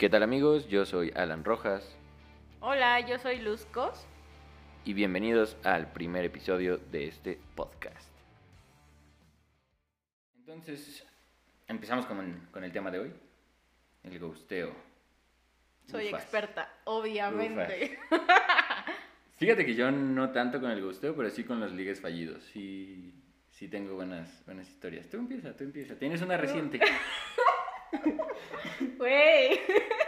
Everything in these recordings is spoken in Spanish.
¿Qué tal amigos? Yo soy Alan Rojas Hola, yo soy Luzcos. y bienvenidos al primer episodio de este podcast. Entonces, empezamos con, con el tema de hoy, el gusteo. Soy Ufas. experta, obviamente. Fíjate que yo no tanto con el gusteo, pero sí con los ligues fallidos. Sí, sí tengo buenas, buenas historias. Tú empieza, tú empieza. Tienes una reciente. Güey.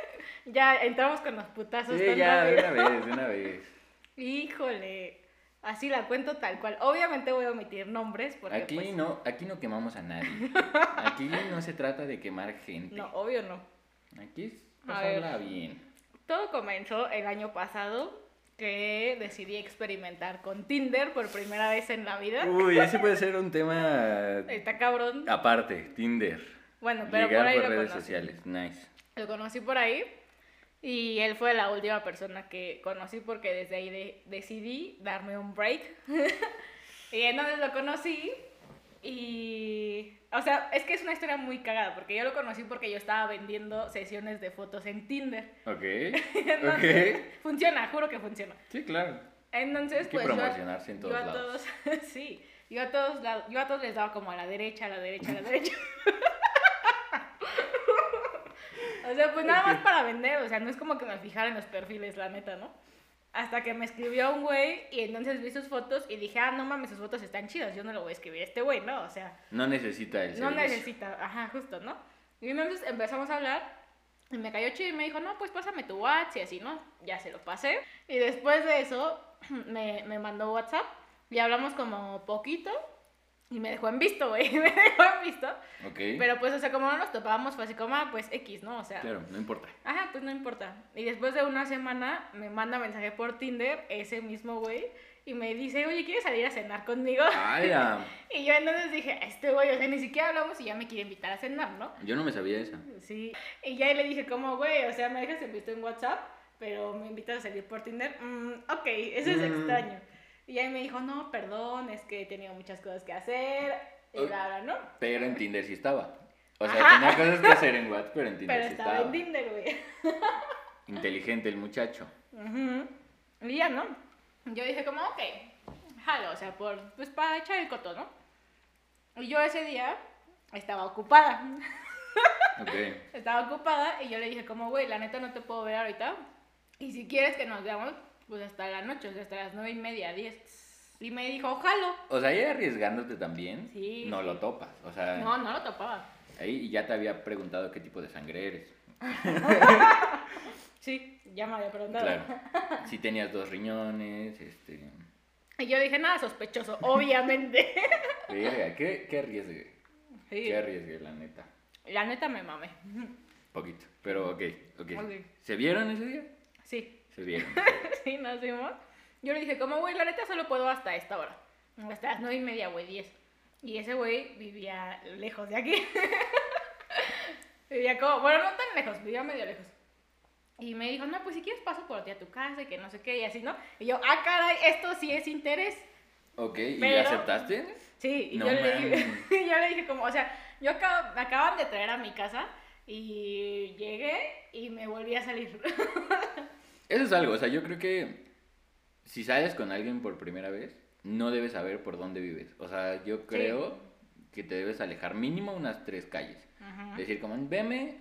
ya entramos con los putazos. Sí, ya, de una vez, de una vez. Híjole. Así la cuento tal cual. Obviamente voy a omitir nombres porque Aquí pues, no, aquí no quemamos a nadie. Aquí no se trata de quemar gente. no, obvio no. Aquí es ver. bien. Todo comenzó el año pasado que decidí experimentar con Tinder por primera vez en la vida. Uy, ese puede ser un tema Está cabrón. aparte, Tinder. Bueno, pero Ligar por ahí por lo redes conocí. sociales, nice. Lo conocí por ahí y él fue la última persona que conocí porque desde ahí de- decidí darme un break. y entonces lo conocí y... O sea, es que es una historia muy cagada porque yo lo conocí porque yo estaba vendiendo sesiones de fotos en Tinder. Ok, Entonces, ok. Funciona, juro que funciona. Sí, claro. Entonces, Hay que pues yo promocionarse en todos yo a lados. todos, sí, yo a todos, yo a todos les daba como a la derecha, a la derecha, a la derecha. O sea, pues nada más para vender, o sea, no es como que me fijara en los perfiles, la neta, ¿no? Hasta que me escribió un güey y entonces vi sus fotos y dije, ah, no mames, sus fotos están chidas, yo no lo voy a escribir a este güey, ¿no? O sea, No necesita el no servicio. necesita, ajá, justo, ¿no? Y entonces empezamos a hablar y me cayó chido y me dijo, no, pues pásame tu WhatsApp y así, ¿no? Ya se lo pasé. Y después de eso me, me mandó WhatsApp y hablamos como poquito y me dejó en visto, güey, me dejó en visto. Ok. Pero pues, o sea, como no nos topábamos, fue así como, ah, pues X, ¿no? O sea, Claro, no importa. ajá, pues no importa. Y después de una semana me manda mensaje por Tinder ese mismo güey y me dice, oye, ¿quieres salir a cenar conmigo? ¡Hala! Y yo entonces dije, este güey, o sea, ni siquiera hablamos y ya me quiere invitar a cenar, ¿no? Yo no me sabía esa. Sí. Y ya le dije, como, güey, o sea, me dejas en visto en WhatsApp, pero me invitas a salir por Tinder. Mm, ok, eso es Mm. extraño. Y ahí me dijo, no, perdón, es que he tenido muchas cosas que hacer. Y bla, ¿no? Pero en Tinder sí estaba. O sea, Ajá. tenía cosas que hacer en WhatsApp, pero en Tinder Pero sí estaba estaba. en Tinder, güey. Inteligente el muchacho. Y ya, ¿no? Yo dije como, ok, jalo, o sea, por, pues para echar el coto, ¿no? Y yo ese día estaba ocupada. Ok. Estaba ocupada y yo le dije como, güey, la neta no te puedo ver ahorita. Y si quieres que nos veamos, pues hasta la noche, o sea, hasta las nueve y media, diez. Y me dijo, jalo. O sea, ahí arriesgándote también, Sí, no sí. lo topas. O sea, No, no lo topaba. ahí ya te había preguntado qué tipo de sangre eres. Sí, ya me había preguntado. Claro. Si tenías dos riñones, este... Y yo dije, nada sospechoso, obviamente. Verga, ¿qué, qué arriesgue? Sí. Qué arriesgue, la neta. La neta me mamé. Poquito. Pero ok, ok. Ok. ¿Se vieron ese día? Sí, Se vieron. sí, nos vimos. Yo le dije, como, güey, la neta solo puedo hasta esta hora. Hasta las nueve y media, güey, diez. Y ese güey vivía lejos de aquí. vivía como, bueno, no tan lejos, vivía medio lejos. Y me dijo, no, pues si quieres paso por ti a tu casa y que no sé qué, y así, ¿no? Y yo, ah, caray, esto sí es interés. Ok, ¿y Pero- aceptaste? Sí, y No yo, le dije, yo le dije como, o sea, yo acabo- me acaban de traer a mi casa y llegué y me volví a salir. Eso es algo, o sea, yo creo que si sales con alguien por primera vez, no debes saber por dónde vives. O sea, yo creo que te debes alejar mínimo unas tres calles. Ajá. Decir como, veme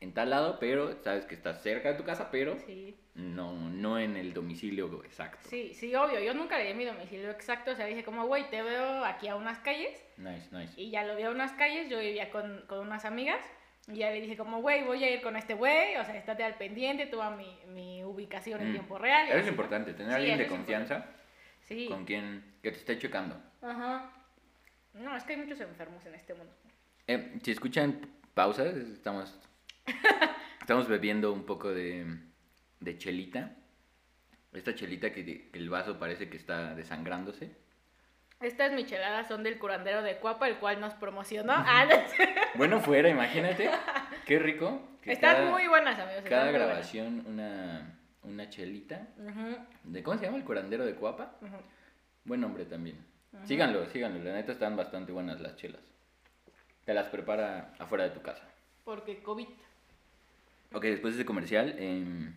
en tal lado, pero sabes que estás cerca de tu casa, pero Sí. no, no en el domicilio exacto. Sí, sí, obvio. Yo nunca le di mi domicilio exacto. O sea, dije como, güey, te veo aquí a unas calles. Nice, nice. Y ya lo vi a unas calles. Yo vivía con, con unas amigas. Y ya le dije como, güey, voy a ir con este güey. O sea, estate al pendiente. Tuve mi, mi ubicación en Mm. tiempo real. Eso es así, importante, tener Sí, alguien de confianza Sí. con quien que te esté checando. Ajá. No, es que hay muchos enfermos en este mundo. Eh, si escuchan pausas, estamos, estamos bebiendo un poco de, de chelita. Esta chelita que, que el vaso parece que está desangrándose. Estas micheladas son del curandero de Cuapa, el cual nos promocionó. Ah, no sé. Bueno, fuera, imagínate. Qué rico. Están cada- muy buenas, amigos. Cada grabación una, una chelita. ¿De cómo se llama el curandero de Cuapa? Buen nombre también. Síganlo, síganlo. La neta están bastante buenas las chelas. Te las prepara afuera de tu casa. Porque COVID. Ok, después de ese comercial, em,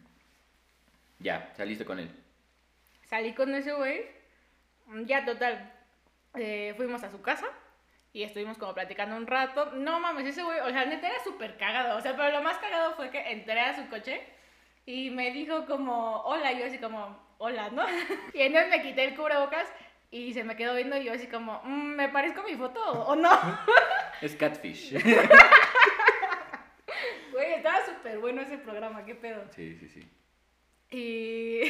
ya, saliste con él. Salí con ese güey. Ya, total. Eh, fuimos a su casa y estuvimos como platicando un rato. No mames, ese güey, o sea, neta era súper cagado. O sea, pero lo más cagado fue que entré a su coche y me dijo como, hola, y yo así como, hola, ¿no? Y entonces me quité el cubrebocas y se me quedó viendo y yo así como, "Mm, ¿me parezco mi foto o no? Es Catfish. Güey, estaba súper bueno ese programa, qué pedo. sí, sí, sí. Y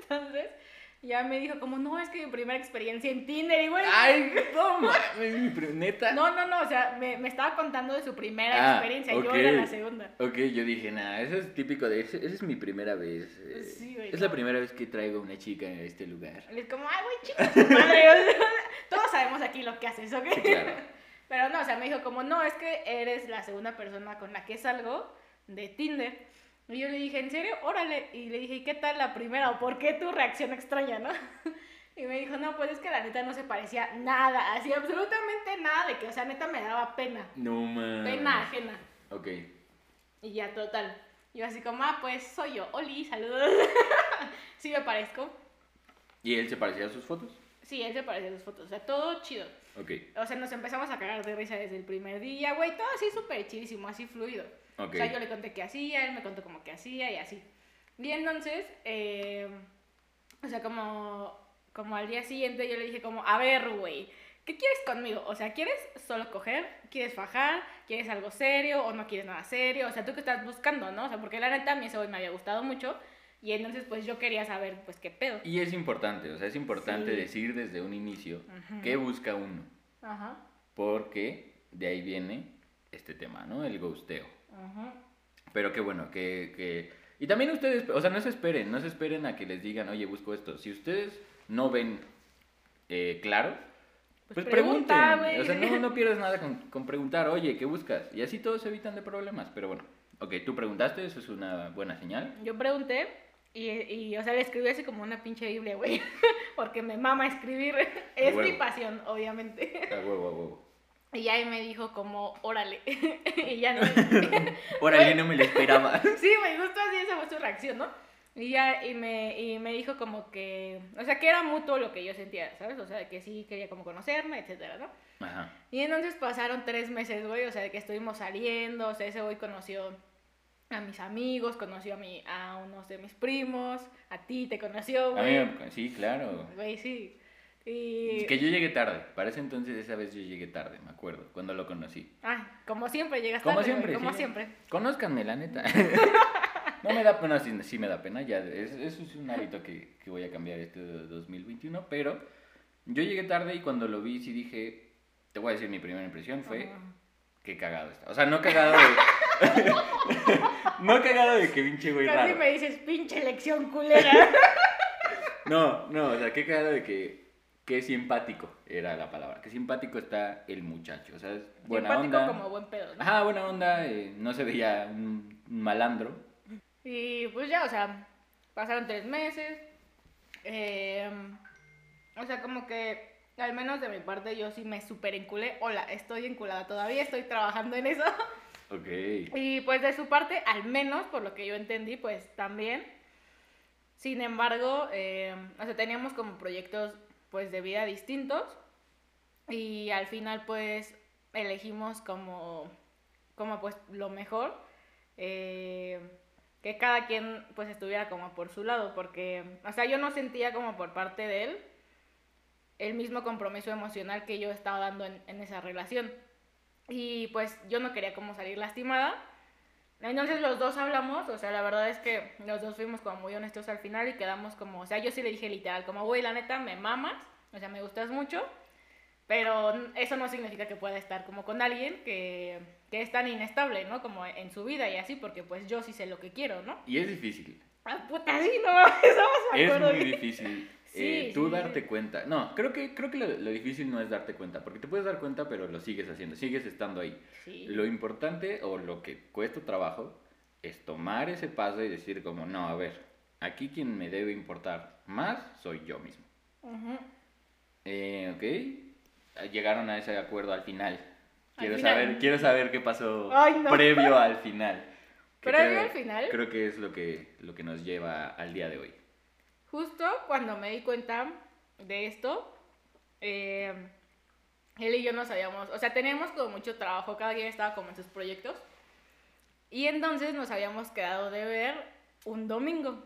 entonces ya me dijo como, no, es que mi primera experiencia en Tinder y güey. Ay, pri- neta. No, no, no, o sea, me, me estaba contando de su primera Ah, experiencia, yo ok. era la segunda. Ok, yo dije, nada, eso es típico de. Esa es mi primera vez. eh, Sí, güey, es la primera vez que traigo una chica en este lugar. Y es como, ay, güey, chica, su madre. Todos sabemos aquí lo que haces, ¿ok? Sí, claro. Pero no, o sea, me dijo como, no, es que eres la segunda persona con la que salgo de Tinder. Y yo le dije, ¿en serio? Órale. Y le dije, ¿y qué tal la primera? ¿O por qué tu reacción extraña, no? Y me dijo, no, pues es que la neta no se parecía nada, así absolutamente nada de que, o sea, neta me daba pena. No mames. Pena ajena. Ok. Y ya, total. Yo así como, ah, pues soy yo. Oli, saludos. sí me parezco. ¿Y él se parecía a sus fotos? Sí, él se parece a sus fotos. O sea, todo chido. Ok. O sea, nos empezamos a cagar de risa desde el primer día, güey. Todo así súper chidísimo, así fluido. Ok. O sea, yo le conté qué hacía, él me contó como qué hacía y así. Y entonces, eh, o sea, como, como al día siguiente yo le dije como, a ver, güey, ¿qué quieres conmigo? O sea, ¿quieres solo coger? ¿Quieres fajar? ¿Quieres algo serio o no quieres nada serio? O sea, ¿tú qué estás buscando, no? O sea, porque la neta a mí ese güey me había gustado mucho y entonces pues yo quería saber pues qué pedo. Y es importante, o sea, es importante Sí. decir desde un inicio Ujú. qué busca uno. Ajá. Porque de ahí viene este tema, ¿no? El ghosteo. Pero qué bueno, que, que... Y también ustedes, o sea, no se esperen, no se esperen a que les digan, oye, busco esto. Si ustedes no ven eh, claro, Pues pues, pregunten. O sea, no, no pierdas nada con, con preguntar, oye, ¿qué buscas? Y así todos se evitan de problemas. Pero bueno, ok, tú preguntaste, eso es una buena señal. Yo pregunté y, y, o sea, le escribí así como una pinche Biblia, güey. Porque me mama escribir. Es mi pasión, obviamente. A huevo, a huevo. Y ya ahí me dijo como, órale. y ya no. Órale, no me lo esperaba. sí, güey, justo así esa fue su reacción, ¿no? Y ya, y me, y me dijo como que, o sea, que era mutuo lo que yo sentía, ¿sabes? O sea, que sí quería como conocerme, etcétera, ¿no? Ajá. Y entonces pasaron tres meses, güey, o sea, de que estuvimos saliendo, o sea, ese güey conoció a mis amigos, conoció a, mi, a unos de mis primos, a ti te conoció, A mí güey. me- sí, claro. Güey, sí. Y... Que yo llegué tarde. Para ese entonces, esa vez yo llegué tarde, me acuerdo, cuando lo conocí. Ah, como siempre llegas Como tarde, güey, siempre. como sí. siempre. Conózcanme, la neta. no me da pena, sí, sí me da pena, ya. es- eso es un hábito que, que voy a cambiar este 2021. Pero yo llegué tarde y cuando lo vi, sí dije, te voy a decir mi primera impresión, fue, qué cagado está. O sea, no cagado de... no cagado de que pinche güey Casi raro. me dices, pinche lección culera. No, no, o sea, qué cagado de que... Qué simpático era la palabra. Qué simpático está el muchacho. O sea, es buena Simpático onda. como buen pedo, ¿no? Ajá, buena onda. eh, no se veía un, un malandro. Y pues ya, o sea, pasaron tres meses. eh, o sea, como que, al menos de mi parte, yo sí me super enculé. Hola, estoy enculada todavía, estoy trabajando en eso. Ok. Y pues de su parte, al menos por lo que yo entendí, pues también. Sin embargo, eh, o sea, teníamos como proyectos pues de vida distintos y al final pues elegimos como, como pues lo mejor, eh, que cada quien pues estuviera como por su lado, porque, o sea, yo no sentía como por parte de él el mismo compromiso emocional que yo estaba dando en, en esa relación. Y pues yo no quería como salir lastimada. Entonces los dos hablamos, o sea, la verdad es que los dos fuimos como muy honestos al final y quedamos como, o sea, yo sí le dije literal, como, güey, la neta, me mamas, o sea, me gustas mucho, pero eso no significa que pueda estar como con alguien que, que es tan inestable, ¿no? Como en su vida y así, porque pues yo sí sé lo que quiero, ¿no? Y es difícil. Ah, puta, sí, no, eso me Es acuerdo muy bien. difícil. Sí, eh, tú sí, darte sí. cuenta. No, creo que, creo que lo, lo difícil no es darte cuenta, porque te puedes dar cuenta, pero lo sigues haciendo, sigues estando ahí. Lo importante o lo que cuesta trabajo es tomar ese paso y decir como, no, a ver, aquí quien me debe importar más soy yo mismo. Ujú. Eh, ok, llegaron a ese acuerdo al final. Al Quiero final. saber, quiero saber qué pasó Ay, no. previo al final. Creo- yo al final, Creo que es lo que, lo que nos lleva al día de hoy. Justo cuando me di cuenta de esto, eh, él y yo nos habíamos, o sea, teníamos como mucho trabajo, cada quien estaba como en sus proyectos. Y entonces nos habíamos quedado de ver un domingo.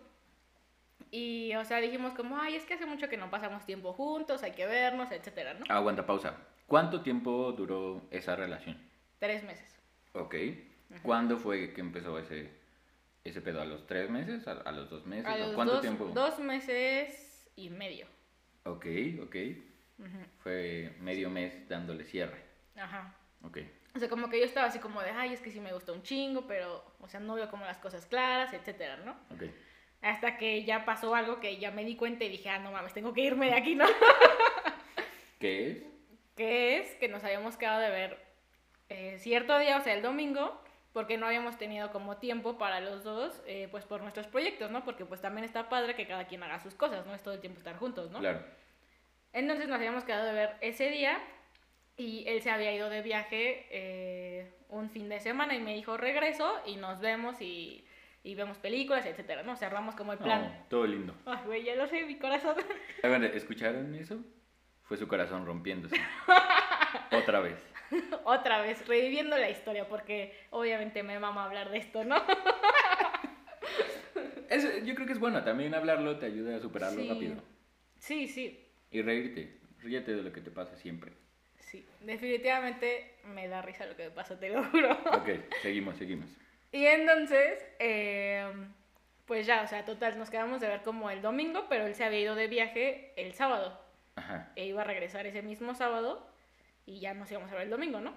Y, o sea, dijimos como, ay, es que hace mucho que no pasamos tiempo juntos, hay que vernos, etcétera, ¿no? Aguanta, pausa. ¿Cuánto tiempo duró esa relación? Tres meses. Ok. ¿Cuándo fue que empezó ese, ese pedo? ¿A los tres meses? ¿A, a los dos meses? A ¿O los ¿Cuánto dos, tiempo? dos meses y medio. Ok, ok. Fue medio mes dándole cierre. Ajá. Ok. O sea, como que yo estaba así como de, ay, es que sí me gusta un chingo, pero, o sea, no veo como las cosas claras, etcétera, ¿no? Ok. Hasta que ya pasó algo que ya me di cuenta y dije, ah, no mames, tengo que irme de aquí, ¿no? ¿Qué es? que es que nos habíamos quedado de ver eh, cierto día, o sea, el domingo, porque no habíamos tenido como tiempo para los dos, eh, pues por nuestros proyectos, ¿no? Porque pues también está padre que cada quien haga sus cosas, no es todo el tiempo estar juntos, ¿no? Claro. Entonces nos habíamos quedado de ver ese día y él se había ido de viaje eh, un fin de semana y me dijo regreso y nos vemos y, y vemos películas, etcétera, ¿no? Cerramos como el plan. No, todo lindo. Ay, güey, ya lo sé, mi corazón. ¿Escucharon eso? Fue su corazón rompiéndose. Otra vez. Otra vez, reviviendo la historia, porque obviamente me mama hablar de esto, ¿no? Es- yo creo que es bueno. También hablarlo te ayuda a superarlo Sí. rápido. Sí, sí, Y reírte. Ríete de lo que te pasa siempre. sí. Definitivamente me da risa lo que me pasa, te lo juro. Ok, seguimos, seguimos. Y entonces, eh, pues ya, o sea, total, nos quedamos de ver como el domingo, pero él se había ido de viaje el sábado. Ajá. E iba a regresar ese mismo sábado y ya nos íbamos a ver el domingo, ¿no?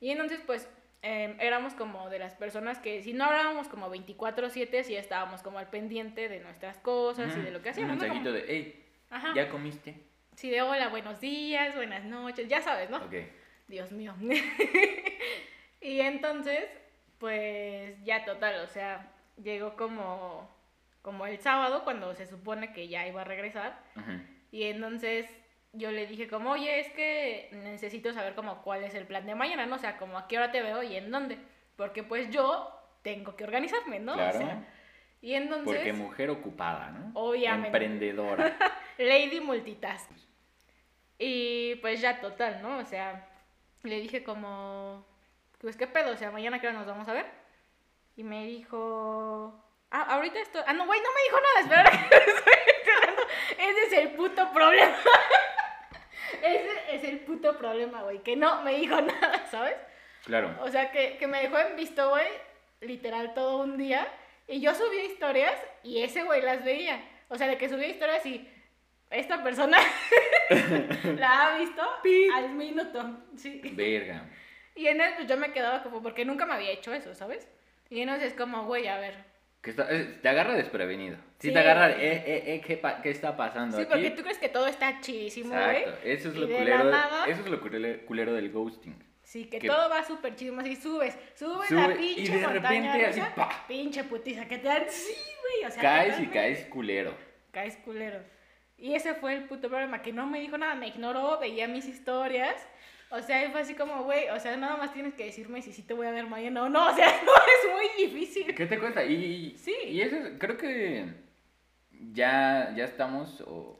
Y entonces, pues, eh, éramos como de las personas que si no hablábamos como 24/7, sí estábamos como al pendiente de nuestras cosas y de lo que Un hacíamos, ¿no? mensajito Como- de, hey, Ajá. ¿ya comiste? Sí, de hola, buenos días, buenas noches, ya sabes, ¿no? Ok. Dios mío. y entonces, pues ya total, o sea, llegó como, como el sábado cuando se supone que ya iba a regresar. Ujú. Y entonces yo le dije como, oye, es que necesito saber como cuál es el plan de mañana, ¿no? O sea, como a qué hora te veo y en dónde. Porque pues yo tengo que organizarme, ¿no? Claro. O sea, y entonces, Porque mujer ocupada, ¿no? Obviamente. Emprendedora. Lady Multitask. Y pues ya total, ¿no? O sea, le dije como, pues qué pedo, o sea, mañana qué hora nos vamos a ver. Y me dijo, ah, ahorita estoy, ah, no, güey, no me dijo nada, espera, que estoy enterando. Ese es el puto problema. Ese es el puto problema, güey, que no me dijo nada, ¿sabes? Claro. O sea, que, que me dejó en visto, güey, literal todo un día. Y yo subía historias y ese güey las veía. O sea, de que subía historias y esta persona la ha visto al minuto. Sí. Verga. Y en eso pues, yo me quedaba como, porque nunca me había hecho eso, ¿sabes? Y entonces es como, güey, a ver. Que está- eh, te agarra desprevenido. Sí, Sí. te agarra, de, eh, eh, eh, ¿qué, pa- qué está pasando Sí, aquí? porque tú crees que todo está chidísimo, güey. Exacto. Eso es y lo culero. nada- Eso es lo culero, del ghosting. Sí, que, que- todo va súper chido, así subes, subes Sube, la y pinche de montaña repente así, ¡pa! pinche putiza, que te dan, sí, güey, o sea, caes y caes culero. Caes culero. Y ese fue el puto problema, que no me dijo nada, me ignoró, veía mis historias. O sea, fue así como, güey, o sea, nada más tienes que decirme si sí te voy a ver mañana o no. O sea, no es muy difícil. ¿Qué te cuesta? Y, Sí. y eso es- creo que ya, ya estamos o,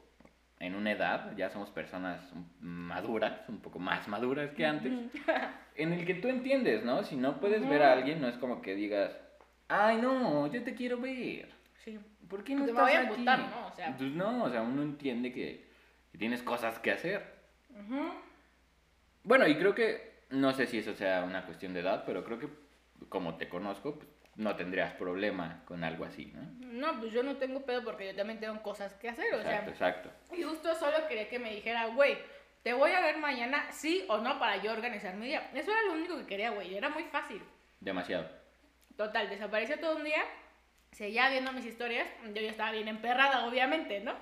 en una edad, ya somos personas maduras, un poco más maduras que antes, en el que tú entiendes, ¿no? Si no puedes ver a alguien, no es como que digas, ay, no, yo te quiero ver. Sí. ¿Por qué no me estás voy a aquí? emputar, ¿no? O sea. Pues no, o sea, uno entiende que, que tienes cosas que hacer. Ujú. Bueno, y creo que, no sé si eso sea una cuestión de edad, pero creo que como te conozco, pues, no tendrías problema con algo así, ¿no? No, pues yo no tengo pedo porque yo también tengo cosas que hacer, o sea. exacto. Y justo solo quería que me dijera, güey, te voy a ver mañana, sí o no, para yo organizar mi día. Eso era lo único que quería, güey, era muy fácil. Demasiado. Total, desapareció todo un día, seguía viendo mis historias, yo ya estaba bien emperrada, obviamente, ¿no?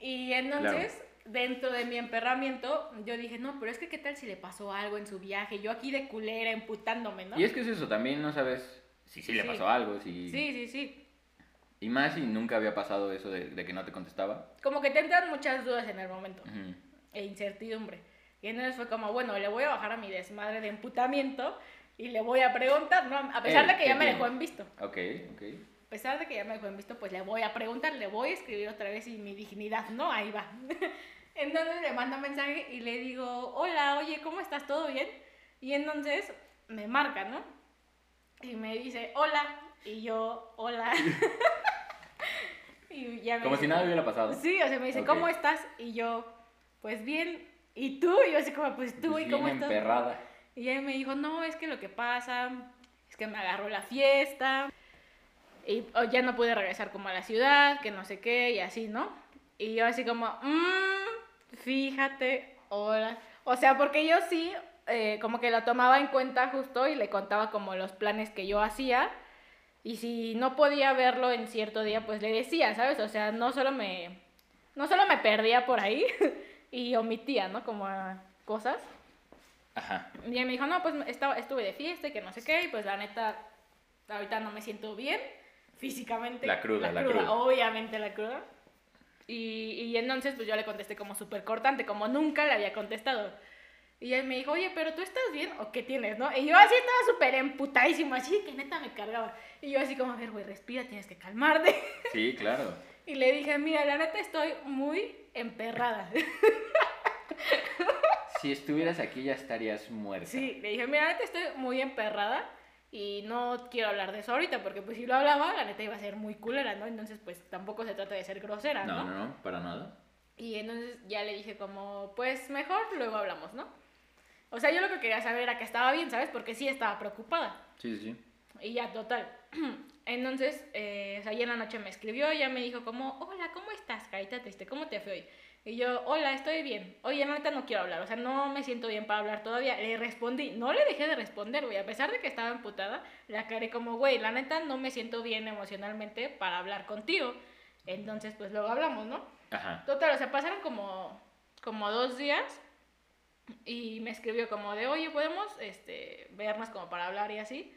Y entonces, dentro de mi emperramiento, yo dije, no, pero es que qué tal si le pasó algo en su viaje, yo aquí de culera emputándome, ¿no? Y es que es eso, también no sabes si sí le Sí. pasó algo, si... Sí, sí, sí. Y más si nunca había pasado eso de, de que no te contestaba. Como que te entran muchas dudas en el momento, Ujú. e incertidumbre. Y entonces fue como, bueno, le voy a bajar a mi desmadre de emputamiento y le voy a preguntar, ¿no? A pesar Él, de que ¿qué ya me tiene? dejó en visto. Ok, ok. A pesar de que ya me dejó en visto, pues le voy a preguntar, le voy a escribir otra vez y mi dignidad, ¿no? Ahí va. Entonces le mando un mensaje y le digo, hola, oye, ¿cómo estás? ¿Todo bien? Y entonces me marca, ¿no? Y me dice, hola. Y yo, hola. y ya me Como dice- si nada hubiera pasado. Sí, o sea, me dice. ¿cómo estás? Y yo, pues bien. ¿Y tú? Y yo así como, pues tú, Pues ¿y cómo bien estás? emperrada. Y ella me dijo, no, es que lo que pasa es que me agarró la fiesta y oh, ya no pude regresar como a la ciudad, que no sé qué, y así, ¿no? Y yo así como, mmm, fíjate, hola. O sea, porque yo sí, eh, como que lo tomaba en cuenta justo y le contaba como los planes que yo hacía. Y si no podía verlo en cierto día, pues le decía, ¿sabes? O sea, no solo me, no solo me perdía por ahí y omitía, ¿no? Como cosas. Ajá. Y me dijo, no, pues estaba, estuve de fiesta y que no sé qué, y pues la neta, ahorita no me siento bien físicamente. La cruda, la cruda. Obviamente la cruda. Y, y entonces pues yo le contesté como súper cortante, como nunca le había contestado. Y él me dijo, oye, pero tú estás bien o qué tienes, ¿no? Y yo así estaba súper emputadísima, así que neta me cargaba. Y yo así como, a ver, güey, respira, tienes que calmarte. Sí, claro. Y le dije, mira, la neta estoy muy emperrada. Si estuvieras aquí ya estarías muerta. Sí, le dije, mira, la neta estoy muy emperrada y no quiero hablar de eso ahorita, porque pues si lo hablaba, la neta iba a ser muy culera, ¿no? Entonces, pues tampoco se trata de ser grosera, ¿no? No, no, no, para nada. Y entonces ya le dije como, pues mejor luego hablamos, ¿no? O sea, yo lo que quería saber era que estaba bien, ¿sabes? Porque sí estaba preocupada. Sí, sí, sí. Y ya, total. Entonces, eh, o sea, ya en la noche me escribió, ya me dijo como, hola, ¿cómo estás, carita triste? ¿Cómo te fue hoy? Y yo, hola, estoy bien. Oye, la neta no quiero hablar, o sea, no me siento bien para hablar todavía. Le respondí, no le dejé de responder, güey. A pesar de que estaba emputada, la aclaré como, güey, la neta no me siento bien emocionalmente para hablar contigo. Entonces, pues luego hablamos, ¿no? Ajá. Total, o sea, pasaron como, como dos días y me escribió como de, oye, ¿podemos este, vernos como para hablar y así?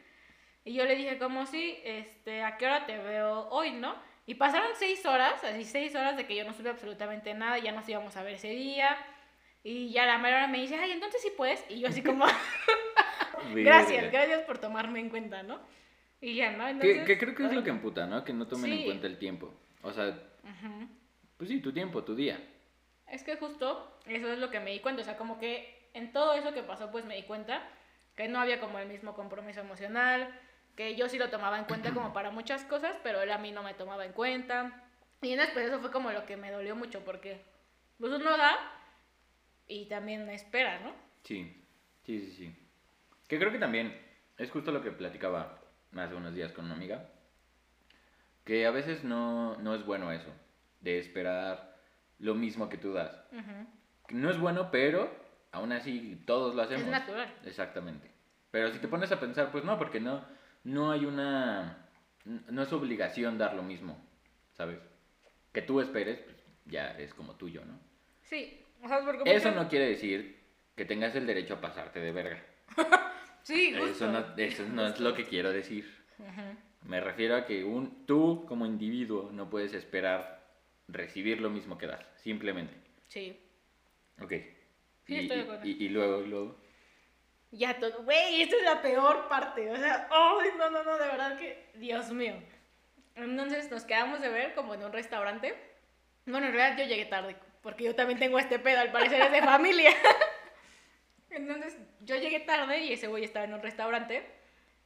Y yo le dije como, sí, este, ¿a qué hora te veo hoy, no? Y pasaron seis horas, así seis horas de que yo no supe absolutamente nada, ya nos íbamos a ver ese día. Y ya la mera hora me dice, ay, entonces sí puedes. Y yo así como, gracias, gracias por tomarme en cuenta, ¿no? Y ya, ¿no? Que, Entonces, que creo que es ay, lo que emputa, ¿no? Que no tomen en Sí. cuenta el tiempo. O sea, ujú. pues sí, tu tiempo, tu día. Es que justo eso es lo que me di cuenta, o sea, como que en todo eso que pasó, pues me di cuenta que no había como el mismo compromiso emocional, que yo sí lo tomaba en cuenta como para muchas cosas, pero él a mí no me tomaba en cuenta. Y después eso fue como lo que me dolió mucho, porque pues uno da y también espera, ¿no? Sí, sí, sí, sí. Que creo que también es justo lo que platicaba hace unos días con una amiga. Que a veces no, no es bueno eso, de esperar lo mismo que tú das. Ujú. Que No es bueno, pero aún así todos lo hacemos. Es natural. Exactamente. Pero si te pones a pensar, pues no, porque no, no hay una... No es obligación dar lo mismo, ¿sabes? Que tú esperes, pues ya es como tuyo, ¿no? Sí, o sea, porque Eso no quiere decir que tengas el derecho a pasarte de verga. Sí, justo. Eso no, eso no es lo que quiero decir. Me refiero a que un, tú como individuo no puedes esperar recibir lo mismo que das, simplemente. Sí. Ok. Sí, y, estoy de acuerdo. y- y luego, y luego. Ya todo, güey, esto es la peor parte, o sea, ay, no, no, no, de verdad que, Dios mío. Entonces nos quedamos de ver como en un restaurante. Bueno, en realidad yo llegué tarde, porque yo también tengo este pedo, al parecer es de familia. Entonces yo llegué tarde y ese güey estaba en un restaurante.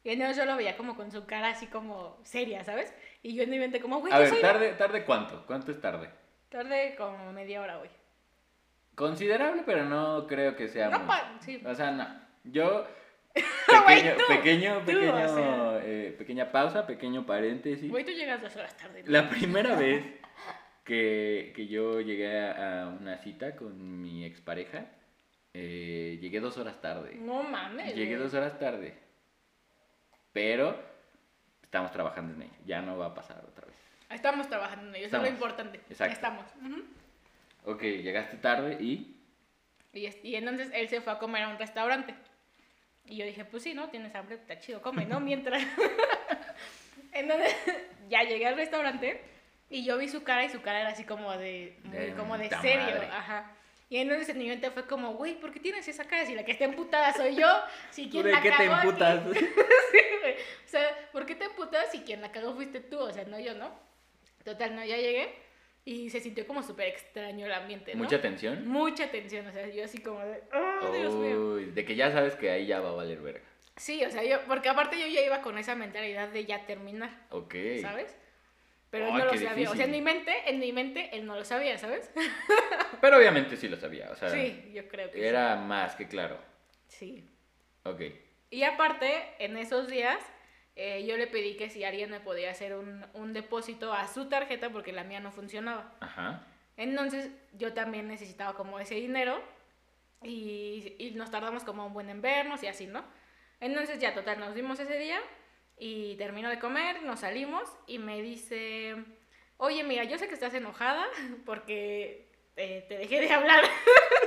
Y entonces yo lo veía como con su cara así como seria, ¿sabes? Y yo en mi mente como, güey, A ver, soy... tarde, tarde cuánto? ¿Cuánto es tarde? Tarde como media hora, güey. Considerable, pero no creo que sea No, sí. O sea, no. Yo Güey, pequeño, tú, pequeño, tú, pequeño, o sea. eh, pequeña pausa, pequeño paréntesis. Güey, tú llegas dos horas tarde. ¿no? La primera vez que, que yo llegué a una cita con mi expareja, eh, llegué dos horas tarde. No mames. Llegué dos horas tarde. Pero estamos trabajando en ello. Ya no va a pasar otra vez. Estamos trabajando en ello, eso es lo importante. Exacto. Estamos. Ujú. Ok, llegaste tarde y... y, y entonces él se fue a comer a un restaurante. Y yo dije, pues sí, ¿no? Tienes hambre, está chido, come, ¿no? Mientras. entonces ya llegué al restaurante y yo vi su cara y su cara era así como de, muy De como de serio. madre. Ajá. Y entonces en mi mente fue como, güey, ¿por qué tienes esa cara? Si la que está emputada soy yo, si quien ¿De la qué te cagó emputas? Sí, güey. O sea, ¿por qué te emputas si quien la cagó fuiste tú? O sea, no yo, ¿no? Total, no, ya llegué y se sintió como súper extraño el ambiente, ¿no? ¿Mucha tensión? Mucha tensión, o sea, yo así como de, oh, Dios mío. Uy, de que ya sabes que ahí ya va a valer verga. Sí, o sea, yo, porque aparte yo ya iba con esa mentalidad de ya terminar, Ok. ¿sabes? Pero él Ay, no lo sabía, o sea, en mi mente, en mi mente, él no lo sabía, ¿sabes? Pero obviamente sí lo sabía, o sea, Sí, yo creo que sí. era más que claro. Sí. Ok. Y aparte, en esos días, eh, yo le pedí que si alguien me podía hacer un, un depósito a su tarjeta porque la mía no funcionaba. Ajá. Entonces, yo también necesitaba como ese dinero y, y nos tardamos como un buen en vernos y así, ¿no? Entonces, ya total, nos vimos ese día y terminó de comer, nos salimos y me dice, oye, mira, yo sé que estás enojada porque eh, te dejé de hablar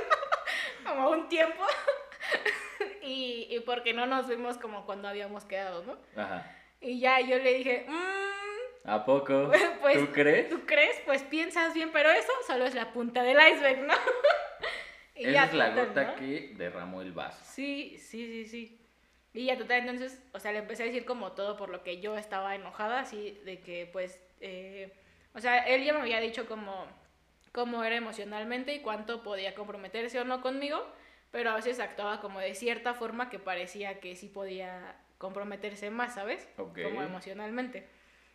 como un tiempo y, y porque no nos vimos como cuando habíamos quedado, ¿no? Ajá. Y ya yo le dije, mmm, ¿A poco? Pues, ¿Tú crees? ¿Tú crees? Pues piensas bien, pero eso solo es la punta del iceberg, ¿no? Y Esa ya, es la total, gota ¿no? que derramó el vaso. Sí, sí, sí, sí. Y ya total, entonces, o sea, le empecé a decir como todo por lo que yo estaba enojada, así de que pues, eh, o sea, él ya me había dicho como cómo era emocionalmente y cuánto podía comprometerse o no conmigo, pero a veces actuaba como de cierta forma que parecía que sí podía comprometerse más, ¿sabes? Ok. Como emocionalmente.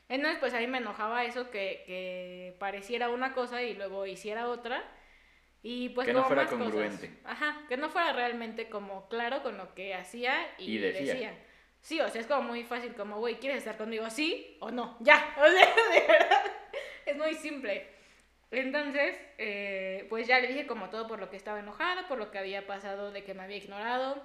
Entonces, pues a mí me enojaba eso que, que pareciera una cosa y luego hiciera otra. Y pues Que no fuera más cosas. congruente. Ajá, que no fuera realmente como claro con lo que hacía y, Y decía. Sí, o sea, es como muy fácil, como, güey, ¿quieres estar conmigo? Sí o no, ya. O sea, de verdad, es muy simple. Entonces, eh, pues ya le dije como todo por lo que estaba enojada, por lo que había pasado, de que me había ignorado,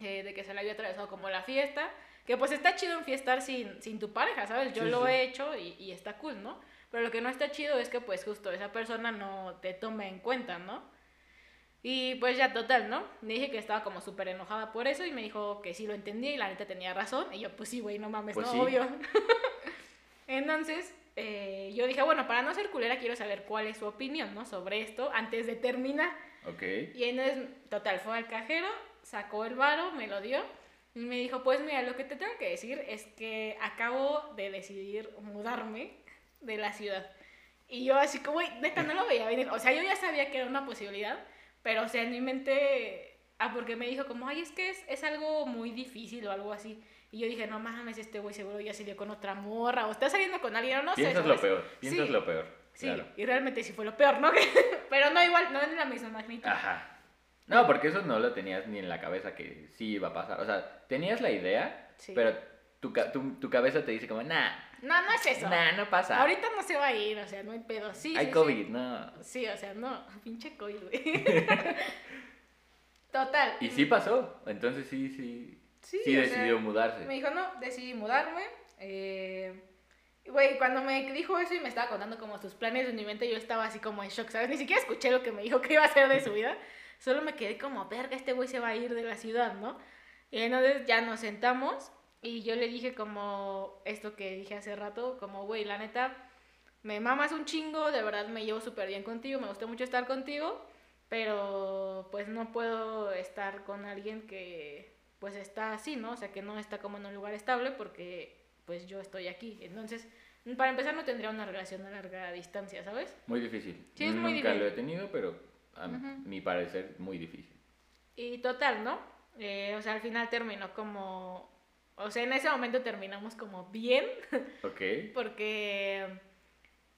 eh, de que se le había atravesado como la fiesta. Que pues está chido enfiestar sin, sin tu pareja, ¿sabes? Yo Sí, lo sí. he hecho y, y está cool, ¿no? Pero lo que no está chido es que pues justo esa persona no te tome en cuenta, ¿no? Y pues ya total, ¿no? Le dije que estaba como súper enojada por eso y me dijo que sí lo entendía y la neta tenía razón. Y yo, pues sí, güey, no mames, Pues no, sí. obvio. Entonces, eh, yo dije, bueno, para no ser culera, quiero saber cuál es su opinión, ¿no? Sobre esto antes de terminar. Ok. Y entonces, total, fue al cajero, sacó el varo, me lo dio y me dijo, pues mira, lo que te tengo que decir es que acabo de decidir mudarme de la ciudad. Y yo así como, neta, no lo veía venir. O sea, yo ya sabía que era una posibilidad, pero o sea, en mi mente, ah, porque me dijo como, ay, es que es, es algo muy difícil o algo así. Y yo dije, no mames, este güey seguro ya salió con otra morra o está saliendo con alguien o no sé. Piensas lo peor, piensas Sí. lo peor. Sí, Claro. y realmente sí fue lo peor, ¿no? pero no igual, no en la misma magnitud. Ajá. No, porque eso no lo tenías ni en la cabeza que sí iba a pasar. O sea, tenías la idea, Sí. pero tu, ca- tu, tu cabeza te dice como, nah, No, no es eso. nah, no pasa. Ahorita no se va a ir, o sea, no hay pedo. Sí, Hay sí, COVID, no. Sí. Sí, o sea, no, pinche COVID, güey. Total. Y sí pasó. Entonces sí, sí. Sí, Sí, decidió sea, mudarse. Me dijo, no, decidí mudarme. Eh, Güey, cuando me dijo eso y me estaba contando como sus planes en mi mente, yo estaba así como en shock, ¿sabes? Ni siquiera escuché lo que me dijo que iba a hacer de su vida. Solo me quedé como, verga, este güey se va a ir de la ciudad, ¿no? Y entonces ya nos sentamos y yo le dije como esto que dije hace rato, como, güey, la neta, me mamas un chingo, de verdad me llevo súper bien contigo, me gusta mucho estar contigo, pero pues no puedo estar con alguien que pues está así, ¿no? O sea, que no está como en un lugar estable porque pues yo estoy aquí. Entonces, para empezar no tendría una relación a larga distancia, ¿sabes? Muy difícil. Sí, es muy Nunca difícil. lo he tenido, pero a mi parecer muy difícil. Y total, ¿no? Eh, o sea, al final terminó como... O sea, en ese momento terminamos como bien, ¿Ok? porque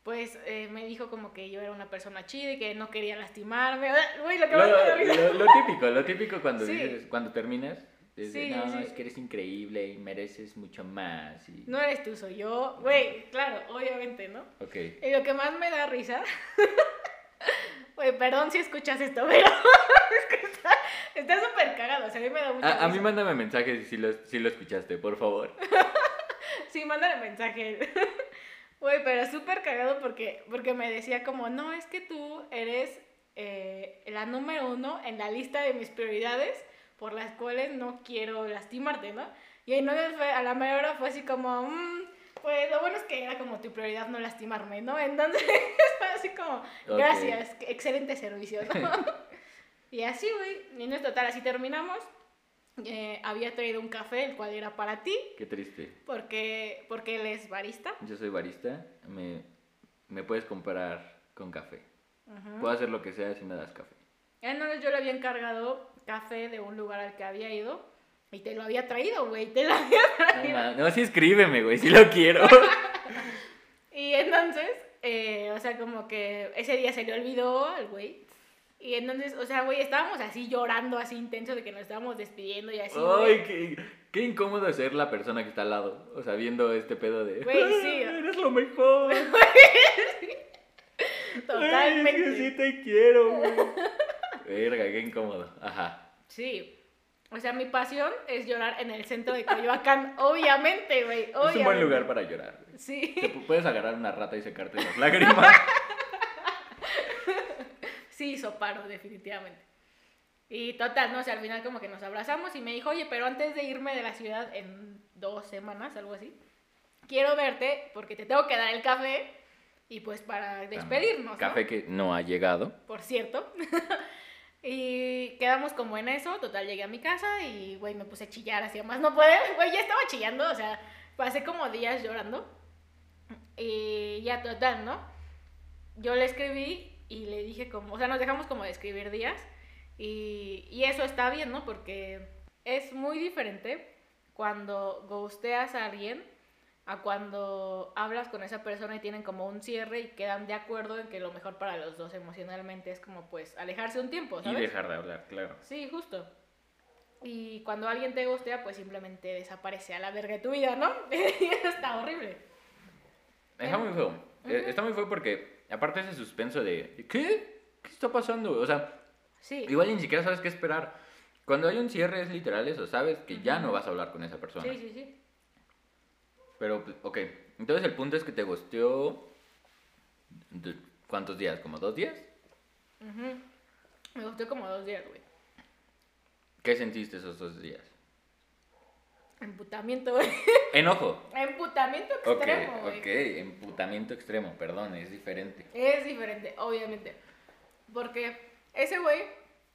pues eh, me dijo como que yo era una persona chida y que no quería lastimarme. Uy, lo que Lo, más me da risa. lo- lo típico, lo típico cuando Sí. dices, cuando terminas, es de, Sí, no, sí. es que eres increíble y mereces mucho más. Y... No eres tú, soy yo. Güey, claro, obviamente, ¿no? Ok. Y lo que más me da risa. Güey, perdón si escuchas esto, pero es que está está súper cagado. O sea, a mí me da mucha A, a mí risa. mándame mensaje si lo, si lo escuchaste, por favor. Sí, mándale mensaje. Güey, pero súper cagado porque, porque me decía como, no, es que tú eres eh, la número uno en la lista de mis prioridades por las cuales no quiero lastimarte, ¿no? Y entonces fue, a la mera hora fue así como, "Mm, pues lo bueno es que era como tu prioridad no lastimarme, ¿no? Entonces Así como, gracias, excelente servicio, ¿no? y así, güey. Y no es total, así terminamos. Eh, había traído un café, el cual era para ti, Qué triste. porque, porque él es barista. Yo soy barista, me, me puedes comprar con café. Ujú. Puedo hacer lo que sea si me das café. Entonces yo le había encargado café de un lugar al que había ido y te lo había traído, güey, te lo había No, traído. ma- no, sí escríbeme, güey, si lo quiero. Y entonces, eh, o sea, como que ese día se le olvidó al güey. Y entonces, o sea, güey, estábamos así llorando, así intenso de que nos estábamos despidiendo y así. Ay, qué, qué incómodo ser la persona que está al lado. O sea, viendo este pedo de. Güey, sí. "Ay, Eres lo mejor. Ay, Totalmente. es que sí te quiero, güey. Verga, qué incómodo. Ajá. Sí. O sea, mi pasión es llorar en el centro de Coyoacán, obviamente, güey. Es un buen lugar para llorar. güey. Sí. Te pu- puedes agarrar una rata y secarte las lágrimas. Sí hizo paro, definitivamente. Y total, no sé, al final como que nos abrazamos y me dijo, oye, pero antes de irme de la ciudad en dos semanas, algo así, quiero verte porque te tengo que dar el café y pues para despedirnos, ¿no? Café que no ha llegado. Por cierto. y quedamos como en eso, total, llegué a mi casa y, güey, me puse a chillar, así más no puede, güey, ya estaba chillando, o sea, pasé como días llorando. Y ya, total, ¿no? Yo le escribí y le dije como, o sea, nos dejamos como de escribir días y, y eso está bien, ¿no? Porque es muy diferente cuando ghosteas a alguien a cuando hablas con esa persona y tienen como un cierre y quedan de acuerdo en que lo mejor para los dos emocionalmente es como pues alejarse un tiempo, Y ¿sabes? dejar de hablar, claro. Sí, justo. Y cuando alguien te gustea, pues simplemente desaparece a la verga de tu vida, ¿no? Y está horrible. Está muy feo. Eh, Está muy feo porque, aparte ese suspenso de. ¿Qué? ¿Qué está pasando? O sea, Sí. igual ni siquiera sabes qué esperar. Cuando hay un cierre es literal eso, sabes que ya no vas a hablar con esa persona. Sí, sí, sí. Pero, pues, ok. Entonces el punto es que te gusteó. ¿Cuántos días? ¿Como dos días? Ujú. Me gustó como dos días, güey. ¿Qué sentiste esos dos días? Emputamiento, güey. Enojo. Emputamiento extremo, güey. ok. Emputamiento extremo, perdón, es diferente. Es diferente, obviamente. Porque ese güey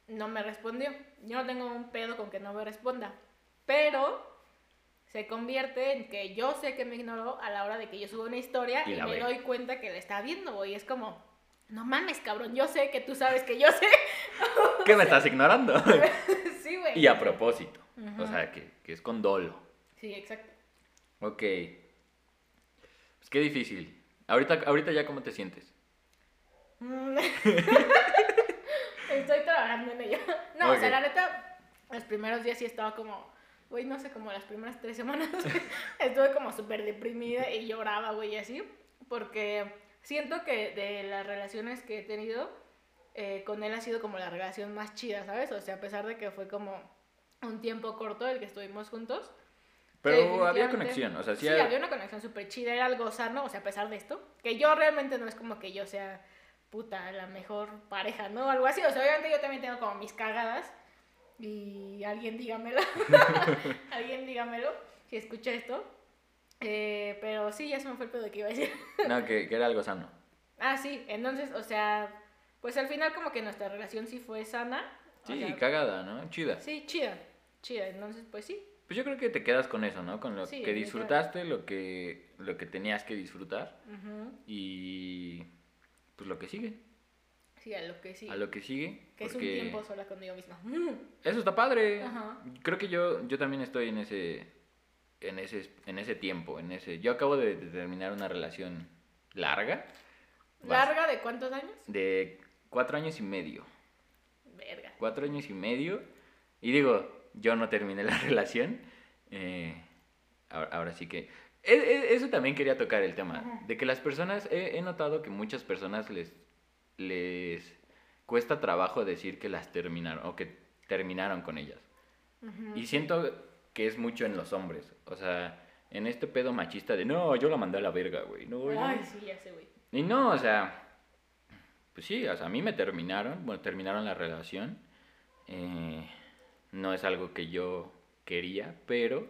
no me respondió. Yo no tengo un pedo con que no me responda. Pero se convierte en que yo sé que me ignoró a la hora de que yo subo una historia Y me ve. doy cuenta que la está viendo, güey. Es como, no mames, cabrón. Yo sé que tú sabes que yo sé. ¿Qué me estás ignorando? sí, güey. y a propósito. O sea, que, que es con dolo. Sí, exacto. Ok. Pues qué difícil. Ahorita, ahorita ya, ¿cómo te sientes? Mm. Estoy trabajando en ello. No, o sea, la neta, los primeros días sí estaba como, güey, no sé, como las primeras tres semanas estuve como súper deprimida y lloraba, güey, así, porque siento que de las relaciones que he tenido, eh, con él ha sido como la relación más chida, ¿sabes? O sea, a pesar de que fue como un tiempo corto el que estuvimos juntos. Pero había conexión, o sea, sí, sí, había una conexión súper chida, era algo sano, o sea, a pesar de esto, que yo realmente no es como que yo sea puta la mejor pareja, ¿no? Algo así, o sea, obviamente yo también tengo como mis cagadas y alguien dígamelo, alguien dígamelo si escucha esto, Eh, pero sí, ya se me fue el pedo de que iba a decir. No, que, que era algo sano. ah, sí, entonces, o sea, pues al final como que nuestra relación sí fue sana. o Sí, sea, cagada, ¿no? Chida. Sí, chida, chida, entonces pues sí. Pues yo creo que te quedas con eso, ¿no? Con lo Sí, que disfrutaste, lo que, lo que tenías que disfrutar y pues lo que sigue. Sí, a lo que sí. A lo que sigue. Que es un tiempo sola conmigo misma. Eso está padre. Ajá. Creo que yo, yo también estoy en ese, en ese, en ese tiempo, en ese. Yo acabo de, de terminar una relación larga. ¿Larga de cuántos años? De cuatro años y medio. Verga. Cuatro años y medio. Y digo, yo no terminé la relación. eh, ahora, ahora sí que... e- e- Eso también quería tocar el tema. Ajá. De que las personas, he, he notado que muchas personas les, les cuesta trabajo decir que las terminaron o que terminaron con ellas. Ujú. Y siento que es mucho en los hombres. O sea, en este pedo machista de, no, yo la mandé a la verga, güey. No, yo-". Ay, sí, ya sé, güey. Y no, o sea, pues sí, o sea, a mí me terminaron, bueno, terminaron la relación. eh, no es algo que yo quería, pero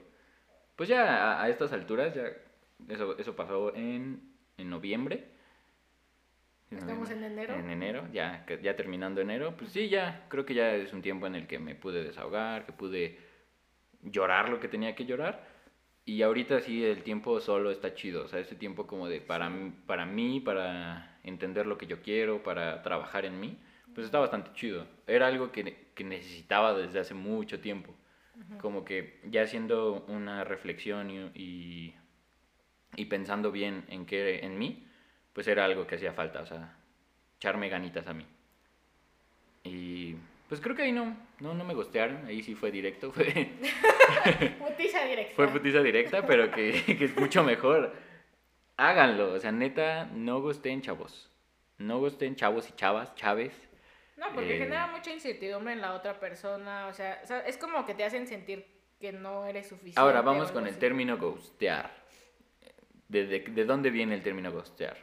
pues ya a, a estas alturas, ya eso, eso pasó en, en noviembre. Estamos en enero. En enero, ya, ya terminando enero. Pues sí, ya, creo que ya es un tiempo en el que me pude desahogar, que pude llorar lo que tenía que llorar. Y ahorita sí, el tiempo solo está chido. O sea, ese tiempo como de para, mí- para mí, para entender lo que yo quiero, para trabajar en mí, pues está bastante chido. Era algo que, que necesitaba desde hace mucho tiempo. Como que ya haciendo una reflexión y, y, y pensando bien en, qué, en mí, pues era algo que hacía falta. O sea, echarme ganitas a mí. Y pues creo que ahí no, no, no me gostearon. Ahí sí fue directo. Fue, Putiza directa. fue putiza directa, pero que, que es mucho mejor. Háganlo, o sea, neta, no gusteen chavos. No gusteen chavos y chavas, chaves. No, porque Eh, genera mucha incertidumbre en la otra persona. O sea, o sea, es como que te hacen sentir que no eres suficiente. Ahora vamos con el así. término ghostear. ¿De, de, de dónde viene el término ghostear?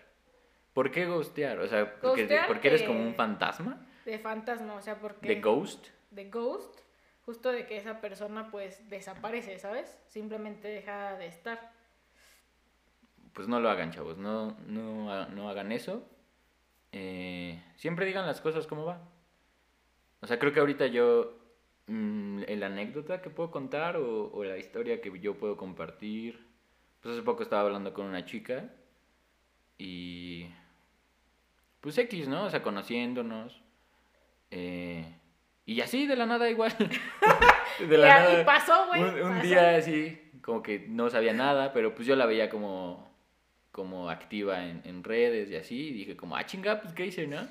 ¿Por qué ghostear? O sea, porque, Ghostear, porque eres como un fantasma De fantasma, o sea, porque... de ghost. De ghost, justo de que esa persona pues desaparece, ¿sabes? Simplemente deja de estar. Pues no lo hagan, chavos. No, no, no hagan eso. Eh, siempre digan las cosas como va. O sea, creo que ahorita yo, mm, la anécdota que puedo contar o, o la historia que yo puedo compartir, pues hace poco estaba hablando con una chica y pues X, ¿no? O sea, conociéndonos. eh, y así de la nada igual. de Y a- y pasó, güey, Un, un pasó. día así, como que no sabía nada, pero pues yo la veía como, como activa en, en redes y así. Y dije como, ah, chinga, pues qué hice, ¿no?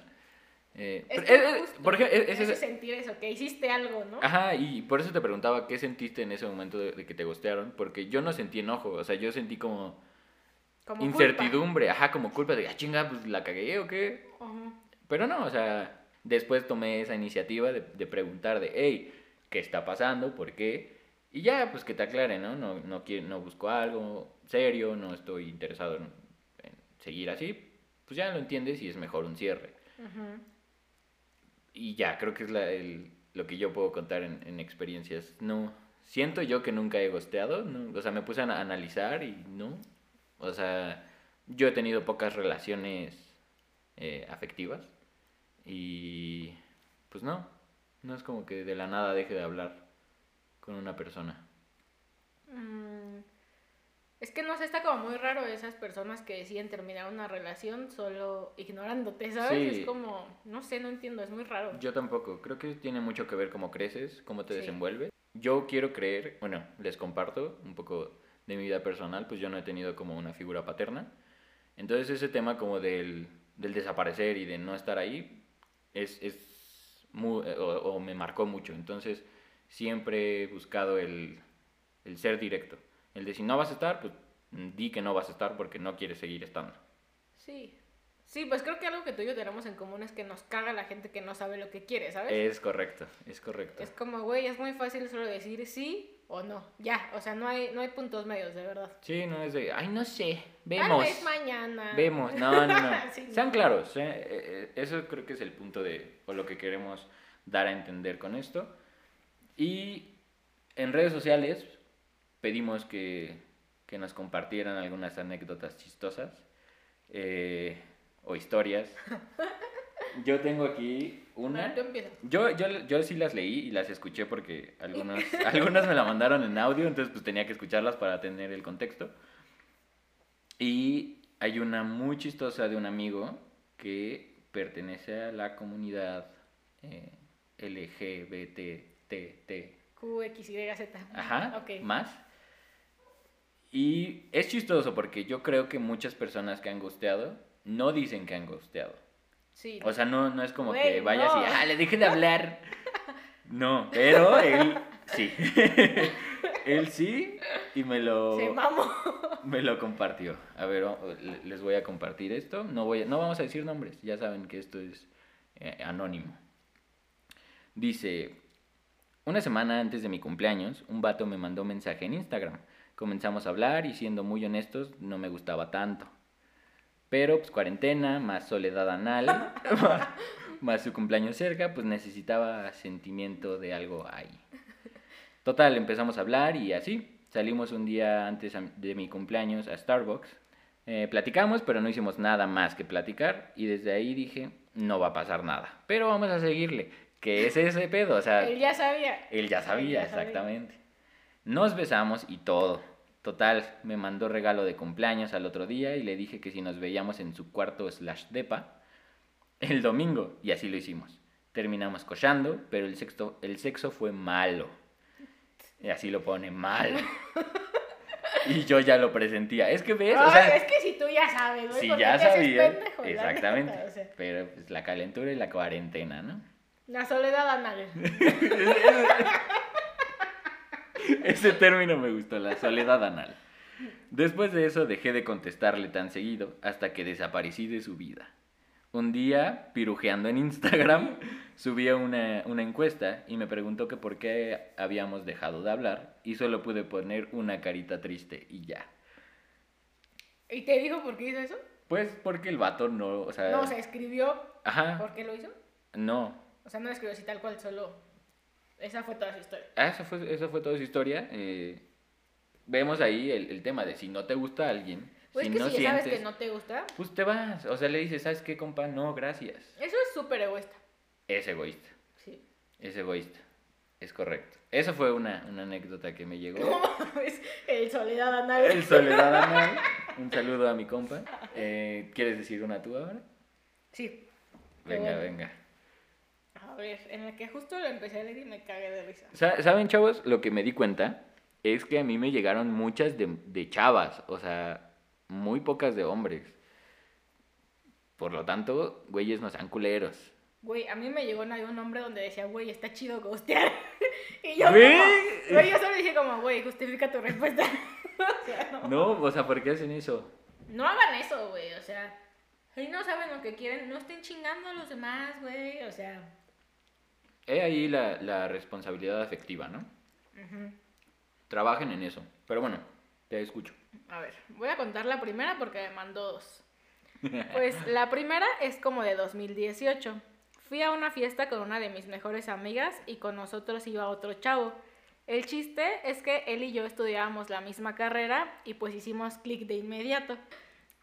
Eh, Es pero, que justo por ejemplo, es- es- sentir eso, que hiciste algo, ¿no? Ajá, y por eso te preguntaba qué sentiste en ese momento de, de que te gostearon, porque yo no sentí enojo, o sea, yo sentí como, Como incertidumbre, ajá, como culpa de, ah, chinga, pues la cagué o qué. Pero no, o sea, después tomé esa iniciativa de, de preguntar de, hey, ¿qué está pasando? ¿Por qué? Y ya, pues que te aclare, ¿no? No, no, quiero, no busco algo serio, no estoy interesado en, en seguir así. Pues ya lo entiendes y es mejor un cierre. Y ya, creo que es la- el- lo que yo puedo contar en, en experiencias. No, siento yo que nunca he gosteado, ¿no? o sea, me puse a ana- analizar y no. O sea, yo he tenido pocas relaciones eh, afectivas y pues no, no es como que de la nada deje de hablar con una persona. Mm, Es que no sé, está como muy raro esas personas que deciden terminar una relación solo ignorándote, ¿sabes? Sí. Es como, no sé, no entiendo, es muy raro. Yo tampoco, creo que tiene mucho que ver cómo creces, cómo te Sí. desenvuelves. Yo quiero creer, bueno, les comparto un poco de mi vida personal, pues yo no he tenido como una figura paterna. Entonces ese tema como del, del desaparecer y de no estar ahí es, es muy, o, o me marcó mucho. Entonces siempre he buscado el, el ser directo. El de si no vas a estar, pues di que no vas a estar porque no quieres seguir estando. Sí. Sí, pues creo que algo que tú y yo tenemos en común es que nos caga la gente que no sabe lo que quiere, ¿sabes? Es correcto, es correcto. Es como, güey, es muy fácil solo decir sí o no. Ya, o sea, no hay, no hay puntos medios, de verdad. Sí, no es de, ay, no sé, Tal vemos. vez mañana. Vemos, no, no, no. Sí, no. Sean claros, eh, eh, eso creo que es el punto de, o lo que queremos dar a entender con esto. Y en redes sociales pedimos que, que nos compartieran algunas anécdotas chistosas eh, o historias. Yo tengo aquí una. Yo, yo, yo sí las leí y las escuché porque algunas, algunas me la mandaron en audio, entonces pues tenía que escucharlas para tener el contexto. Y hay una muy chistosa de un amigo que pertenece a la comunidad eh, LGBTT. Q, X, Y, Z. Ajá, más. Y es chistoso porque yo creo que muchas personas que han gusteado no dicen que han gusteado. Sí. O sea, no, no es como Güey, que vayas no. y, ah, le dije de hablar. No, pero él sí. él sí y me lo, Se mamó. me lo compartió. A ver, les voy a compartir esto. No, voy a- no vamos a decir nombres, ya saben que esto es eh, anónimo. Dice, una semana antes de mi cumpleaños, un vato me mandó un mensaje en Instagram. Comenzamos a hablar y siendo muy honestos, no me gustaba tanto. Pero pues cuarentena, más soledad anal, más su cumpleaños cerca, pues necesitaba sentimiento de algo ahí. Total, empezamos a hablar y así. Salimos un día antes de mi cumpleaños a Starbucks. Eh, platicamos, pero no hicimos nada más que platicar. Y desde ahí dije, no va a pasar nada. Pero vamos a seguirle. Que es ese pedo, o sea... Él ya sabía. Él ya sabía, Él ya sabía. exactamente. Nos besamos y todo. Total, me mandó regalo de cumpleaños al otro día y le dije que si nos veíamos en su cuarto slash depa el domingo. Y así lo hicimos. Terminamos cochando, pero el sexo, el sexo fue malo. Y así lo pone malo. y yo ya lo presentía. Es que ves, o Ay, sea, es que si tú ya sabes, güey. si ¿por qué ya sabía. Exactamente. neta? O sea, Pero pues la calentura y la cuarentena, ¿no? la soledad anal. Ese término me gustó, la soledad anal. Después de eso dejé de contestarle tan seguido hasta que desaparecí de su vida. Un día, pirujeando en Instagram, subí una, una encuesta y me preguntó que por qué habíamos dejado de hablar y solo pude poner una carita triste y ya. ¿Y te dijo por qué hizo eso? Pues porque el vato no, o sea... No, o sea, escribió Ajá, por qué lo hizo. no. O sea, no lo escribió así tal cual, solo. Esa fue toda su historia. Ah, Esa fue, esa fue toda su historia. eh, vemos ahí el, el tema de si no te gusta alguien, Pues si que no si ya sabes sientes... que no te gusta, Pues te vas. O sea, le dices, ¿sabes qué, compa? No, gracias. eso es súper egoísta. Es egoísta. Sí. Es egoísta. Es correcto. Esa fue una, una anécdota que me llegó. No mames, el soledad anal. El Soledad Anal. Un saludo a mi compa. Eh, ¿Quieres decir una tú ahora? Sí. Venga, bueno. venga. Ver, en el que justo lo empecé a leer y me cagué de risa. Sa- ¿Saben, chavos? Lo que me di cuenta es que a mí me llegaron muchas de, de chavas. O sea, muy pocas de hombres. Por lo tanto, güeyes no sean culeros. Güey, a mí me llegó un hombre donde decía, güey, está chido ghostear. y yo, Güey. como, güey, yo solo dije como, güey, justifica tu respuesta. o sea, no. No, o sea, ¿por qué hacen eso? No hagan eso, güey, o sea, si no saben lo que quieren, no estén chingando a los demás, güey, o sea. He ahí la, la responsabilidad afectiva, ¿no? Trabajen en eso. Pero bueno, te escucho. A ver, voy a contar la primera porque me mandó dos. Pues la primera es como de 2018. Fui a una fiesta con una de mis mejores amigas y con nosotros iba otro chavo. El chiste es que él y yo estudiábamos la misma carrera y pues hicimos clic de inmediato.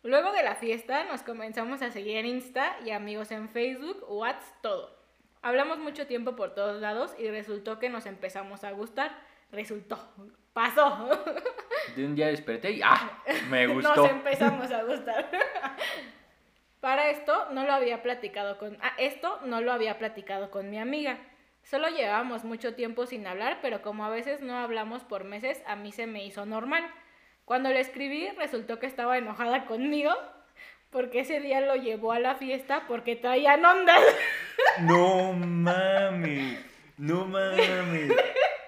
Luego de la fiesta nos comenzamos a seguir en Insta y amigos en Facebook, WhatsApp, todo. Hablamos mucho tiempo por todos lados y resultó que nos empezamos a gustar. Resultó, pasó. De un día desperté y ¡ah! Me Nos gustó. empezamos a gustar. Para esto no lo había platicado con. Ah, esto no lo había platicado con mi amiga. Solo llevábamos mucho tiempo sin hablar, pero como a veces no hablamos por meses, a mí se me hizo normal. Cuando le escribí, resultó que estaba enojada conmigo porque ese día lo llevó a la fiesta porque traían ondas. No mames. No mames.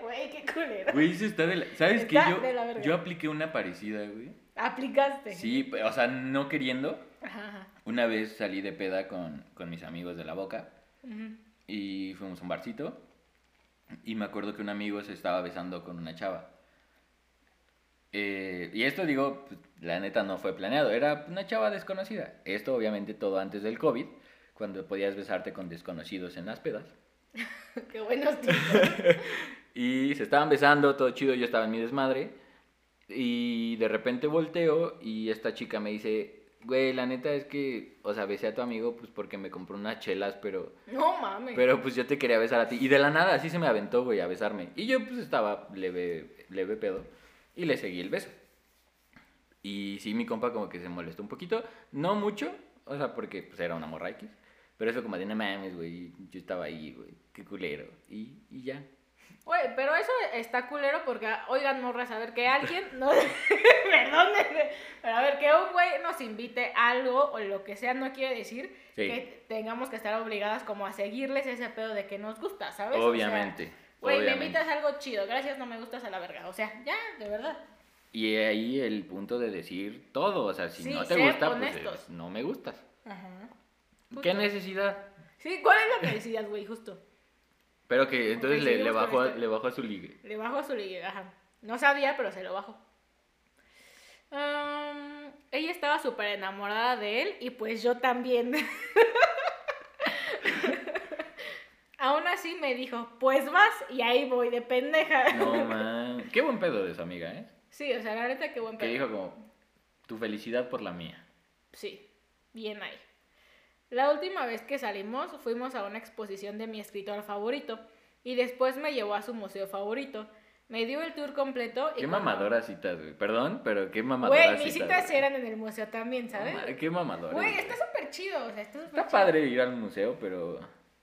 Güey, qué culero. Güey, eso está de la... ¿Sabes qué? Yo, yo apliqué una parecida, güey. Aplicaste. Sí, o sea, no queriendo. Ajá, ajá. Una vez salí de peda con, con mis amigos de la boca Ujú. y fuimos a un barcito. Y me acuerdo que un amigo se estaba besando con una chava. Eh, y esto digo, pues, la neta no fue planeado, era una chava desconocida. Esto obviamente todo antes del COVID, cuando podías besarte con desconocidos en las pedas. Qué buenos tiempos. Y se estaban besando, todo chido, yo estaba en mi desmadre. Y de repente volteo y esta chica me dice, güey, la neta es que, o sea, besé a tu amigo pues porque me compró unas chelas, pero, No mames. pero pues yo te quería besar a ti. Y de la nada así se me aventó, güey, a besarme. Y yo pues estaba leve, leve pedo y le seguí el beso. Y sí, mi compa como que se molestó un poquito, no mucho, o sea, porque pues era una morra X. Pero eso como de, no mames, güey, yo estaba ahí, güey, qué culero. Y, y ya. Güey, pero eso está culero porque, oigan, morras, a ver que alguien, no, perdónenme, pero a ver que un güey nos invite algo o lo que sea, no quiere decir Sí. que tengamos que estar obligadas como a seguirles ese pedo de que nos gusta, ¿sabes? O sea, Obviamente. Güey, me invitas a algo chido, gracias, no me gustas a la verga. O sea, ya, de verdad. Y ahí el punto de decir todo, o sea, si Sí, no te gusta, pues es, no me gustas. Ajá. ¿Qué necesidad? Sí, ¿cuál es la necesidad, güey? Justo. Pero que entonces le, le, bajó, esto. le bajó a su ligue. Le bajo a su liga, ajá. No sabía, pero se lo bajo. Am, ella estaba súper enamorada de él y pues yo también. Aún así me dijo, pues vas y ahí voy de pendeja. No, man. Qué buen pedo de su amiga, ¿eh? Sí, o sea, la neta, qué buen Que pedo. dijo como, Tu felicidad por la mía. Sí, bien ahí. La última vez que salimos fuimos a una exposición de mi escritor favorito y después me llevó a su museo favorito. Me dio el tour completo. Y Qué cuando- mamadoras citas, güey. Perdón, pero qué mamadoras Güey, mis citas eran en el museo también, ¿sabes? Qué mamadora. Güey, está súper chido, o sea, está súper Está chido. padre ir al museo, pero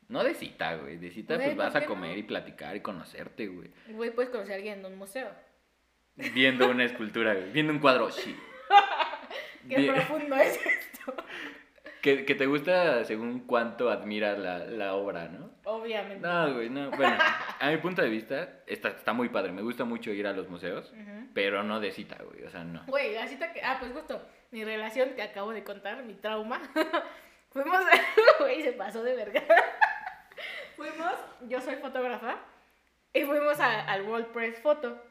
no de cita, güey. De cita Güey, pues vas ¿por a no? comer y platicar y conocerte, güey. Güey, puedes conocer a alguien en un museo. Viendo una escultura, güey. Viendo un cuadro, sí. Qué profundo es esto. Que, que te gusta según cuánto admiras la, la obra, ¿no? Obviamente. No, güey, no. Bueno, a mi punto de vista, está, está muy padre. Me gusta mucho ir a los museos, pero no de cita, güey. O sea, no. Güey, la cita que. Ah, pues justo. Mi relación te acabo de contar, mi trauma. Fuimos. Güey, se pasó de verga. Fuimos. Yo soy fotógrafa. Y fuimos a- al World Press Photo,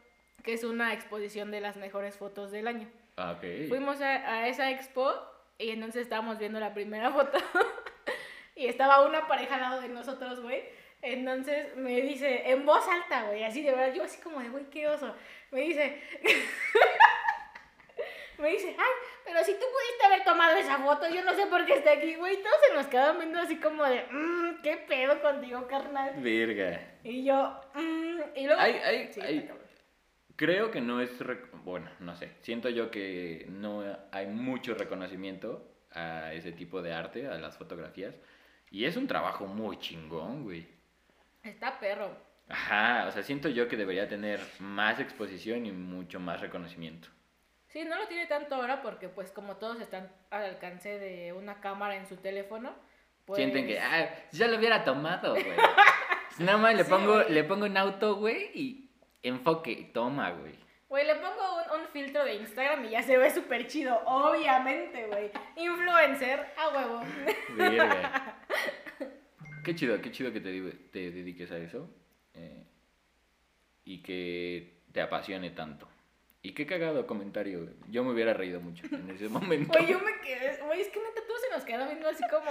que es una exposición de las mejores fotos del año. Ah, ok. Fuimos a, a esa expo y entonces estábamos viendo la primera foto. y estaba una pareja al lado de nosotros, güey. Entonces me dice, en voz alta, güey, así de verdad, yo así como de, güey, qué oso. Me dice, me dice, ay, pero si tú pudiste haber tomado esa foto, yo no sé por qué está aquí, güey. Todos se nos quedaban viendo así como de, mmm, qué pedo contigo, carnal. Verga. Y yo, mmm, y luego... Hay- hay- Sí, cabrón. Creo que no es. Bueno, no sé. Siento yo que no hay mucho reconocimiento a ese tipo de arte, a las fotografías. Y es un trabajo muy chingón, güey. Está perro. Ajá, o sea, siento yo que debería tener más exposición y mucho más reconocimiento. Sí, no lo tiene tanto ahora porque pues como todos están al alcance de una cámara en su teléfono, pues... Sienten que, ah, ya lo hubiera tomado, güey. Nada más le Sí, pongo, güey. le pongo un auto, güey, y enfoque, toma, güey. Güey, le pongo un, un filtro de Instagram y ya se ve súper chido, obviamente, güey. Influencer, a huevo. Verga. Qué chido, qué chido que te, te dediques a eso. eh, y que te apasione tanto. Y qué cagado comentario. güey. Yo me hubiera reído mucho en ese momento. Güey, yo me quedé, güey, es que neta todos se nos quedaron viendo así como,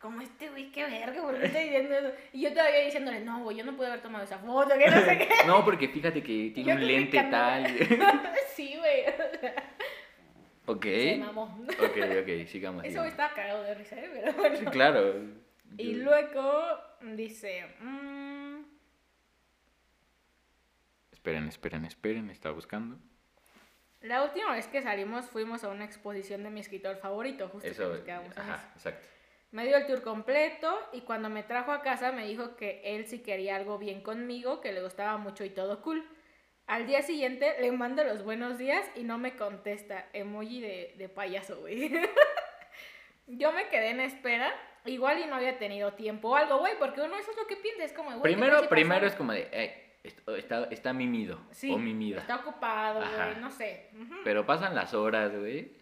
como este güey, qué verga, ¿por qué está diciendo eso? Y yo todavía diciéndole, no, güey, yo no pude haber tomado esa foto, que no sé qué. No, porque fíjate que tiene Yo un lente tal. sí, güey. ok. Se mamó. Ok, ok, sigamos. Ese güey estaba cagado de risa, ¿eh? Pero bueno. Sí, claro. Y Yo- luego dice, mm, Esperen, esperen, esperen, está buscando. La última vez que salimos fuimos a una exposición de mi escritor favorito, justo que Eso, nos quedamos en ajá, eso. exacto. Me dio el tour completo y cuando me trajo a casa me dijo que él sí quería algo bien conmigo, que le gustaba mucho y todo cool. Al día siguiente le mando los buenos días y no me contesta. Emoji de, de payaso, güey. Yo me quedé en espera. Igual y no había tenido tiempo o algo, güey, porque uno eso es lo que piensa, es como, güey, ¿qué tal Primero, primero es como de, "Ey, esto- está, está mimido Sí, o mimida. Está ocupado, güey, no sé. Pero pasan las horas, güey.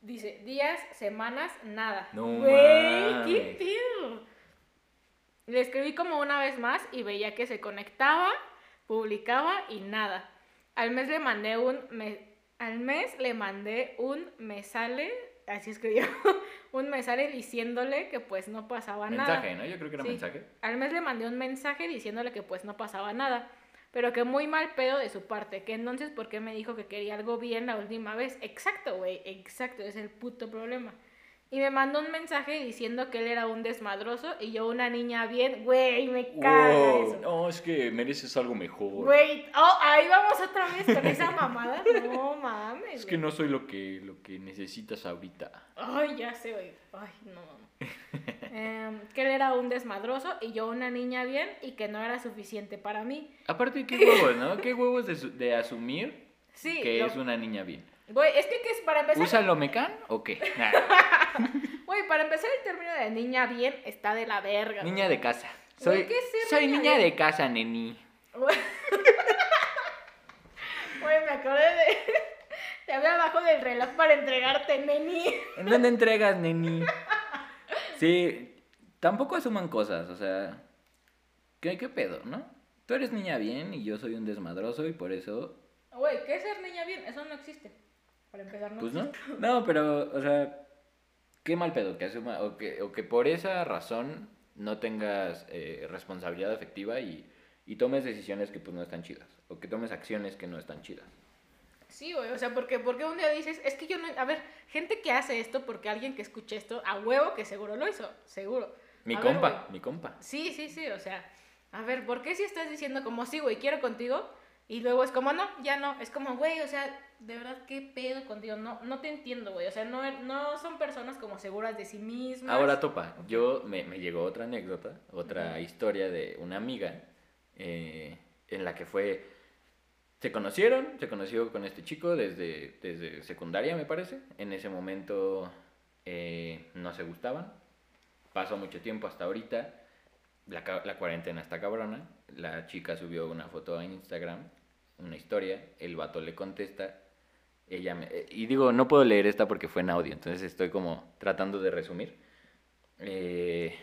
Dice, días, semanas, nada. No Güey, qué pedo. Le escribí como una vez más y veía que se conectaba, publicaba y nada. Al mes le mandé un me, al mes le mandé un me sale, así escribió, un me sale diciéndole que pues no pasaba nada. Mensaje, ¿no? Yo creo que era Sí. mensaje. Al mes le mandé un mensaje diciéndole que pues no pasaba nada, pero que muy mal pedo de su parte, que entonces ¿por qué me dijo que quería algo bien la última vez? Exacto, güey, exacto, es el puto problema. Y me mandó un mensaje diciendo que él era un desmadroso y yo una niña bien, güey, me caga Wow, eso. no, es que mereces algo mejor. Güey, oh, ahí vamos otra vez con esa mamada. No mames. Es que no soy lo que, lo que necesitas ahorita. Ay, ya sé, güey. Ay, no. Em, que él era un desmadroso y yo una niña bien y que no era suficiente para mí. Aparte, qué huevos, ¿no? Qué huevos de, de asumir Sí, que lo- es una niña bien. Güey, es que, ¿qué es para empezar? ¿Úsalo mecan o qué? Güey, para empezar el término de niña bien está de la verga. niña de casa. Soy, ¿qué es ser soy niña de casa, neni. Güey, me acordé de... Te había abajo del reloj para entregarte, neni. ¿En dónde entregas, neni? Sí, tampoco asuman cosas, o sea, ¿qué, qué pedo, no? Tú eres niña bien y yo soy un desmadroso y por eso, Güey, ¿qué es ser niña bien? Eso no existe. Para empezar, no pues no. No, pero, o sea, qué mal pedo que asuma, o que, o que por esa razón no tengas eh, responsabilidad afectiva y, y tomes decisiones que pues no están chidas, o que tomes acciones que no están chidas. Sí, güey, o sea, porque, porque un día dices, es que yo no, a ver, gente que hace esto, porque alguien que escuche esto, a huevo que seguro lo hizo, seguro. Mi A compa, mi compa. Sí, sí, sí, o sea, a ver, ¿por qué si estás diciendo como sí, güey, quiero contigo? Y luego es como, no, ya no, es como, güey, o sea, de verdad, ¿qué pedo contigo? No, no te entiendo, güey, o sea, no, no son personas como seguras de sí mismas. Ahora topa, yo me, me llegó otra anécdota, otra historia de una amiga eh, en la que fue, se conocieron, se conoció con este chico desde, desde secundaria me parece, en ese momento eh, no se gustaban, pasó mucho tiempo hasta ahorita, la, la cuarentena está cabrona, la chica subió una foto a Instagram, una historia, el vato le contesta, ella me- eh, y digo, no puedo leer esta porque fue en audio, entonces estoy como tratando de resumir. Eh,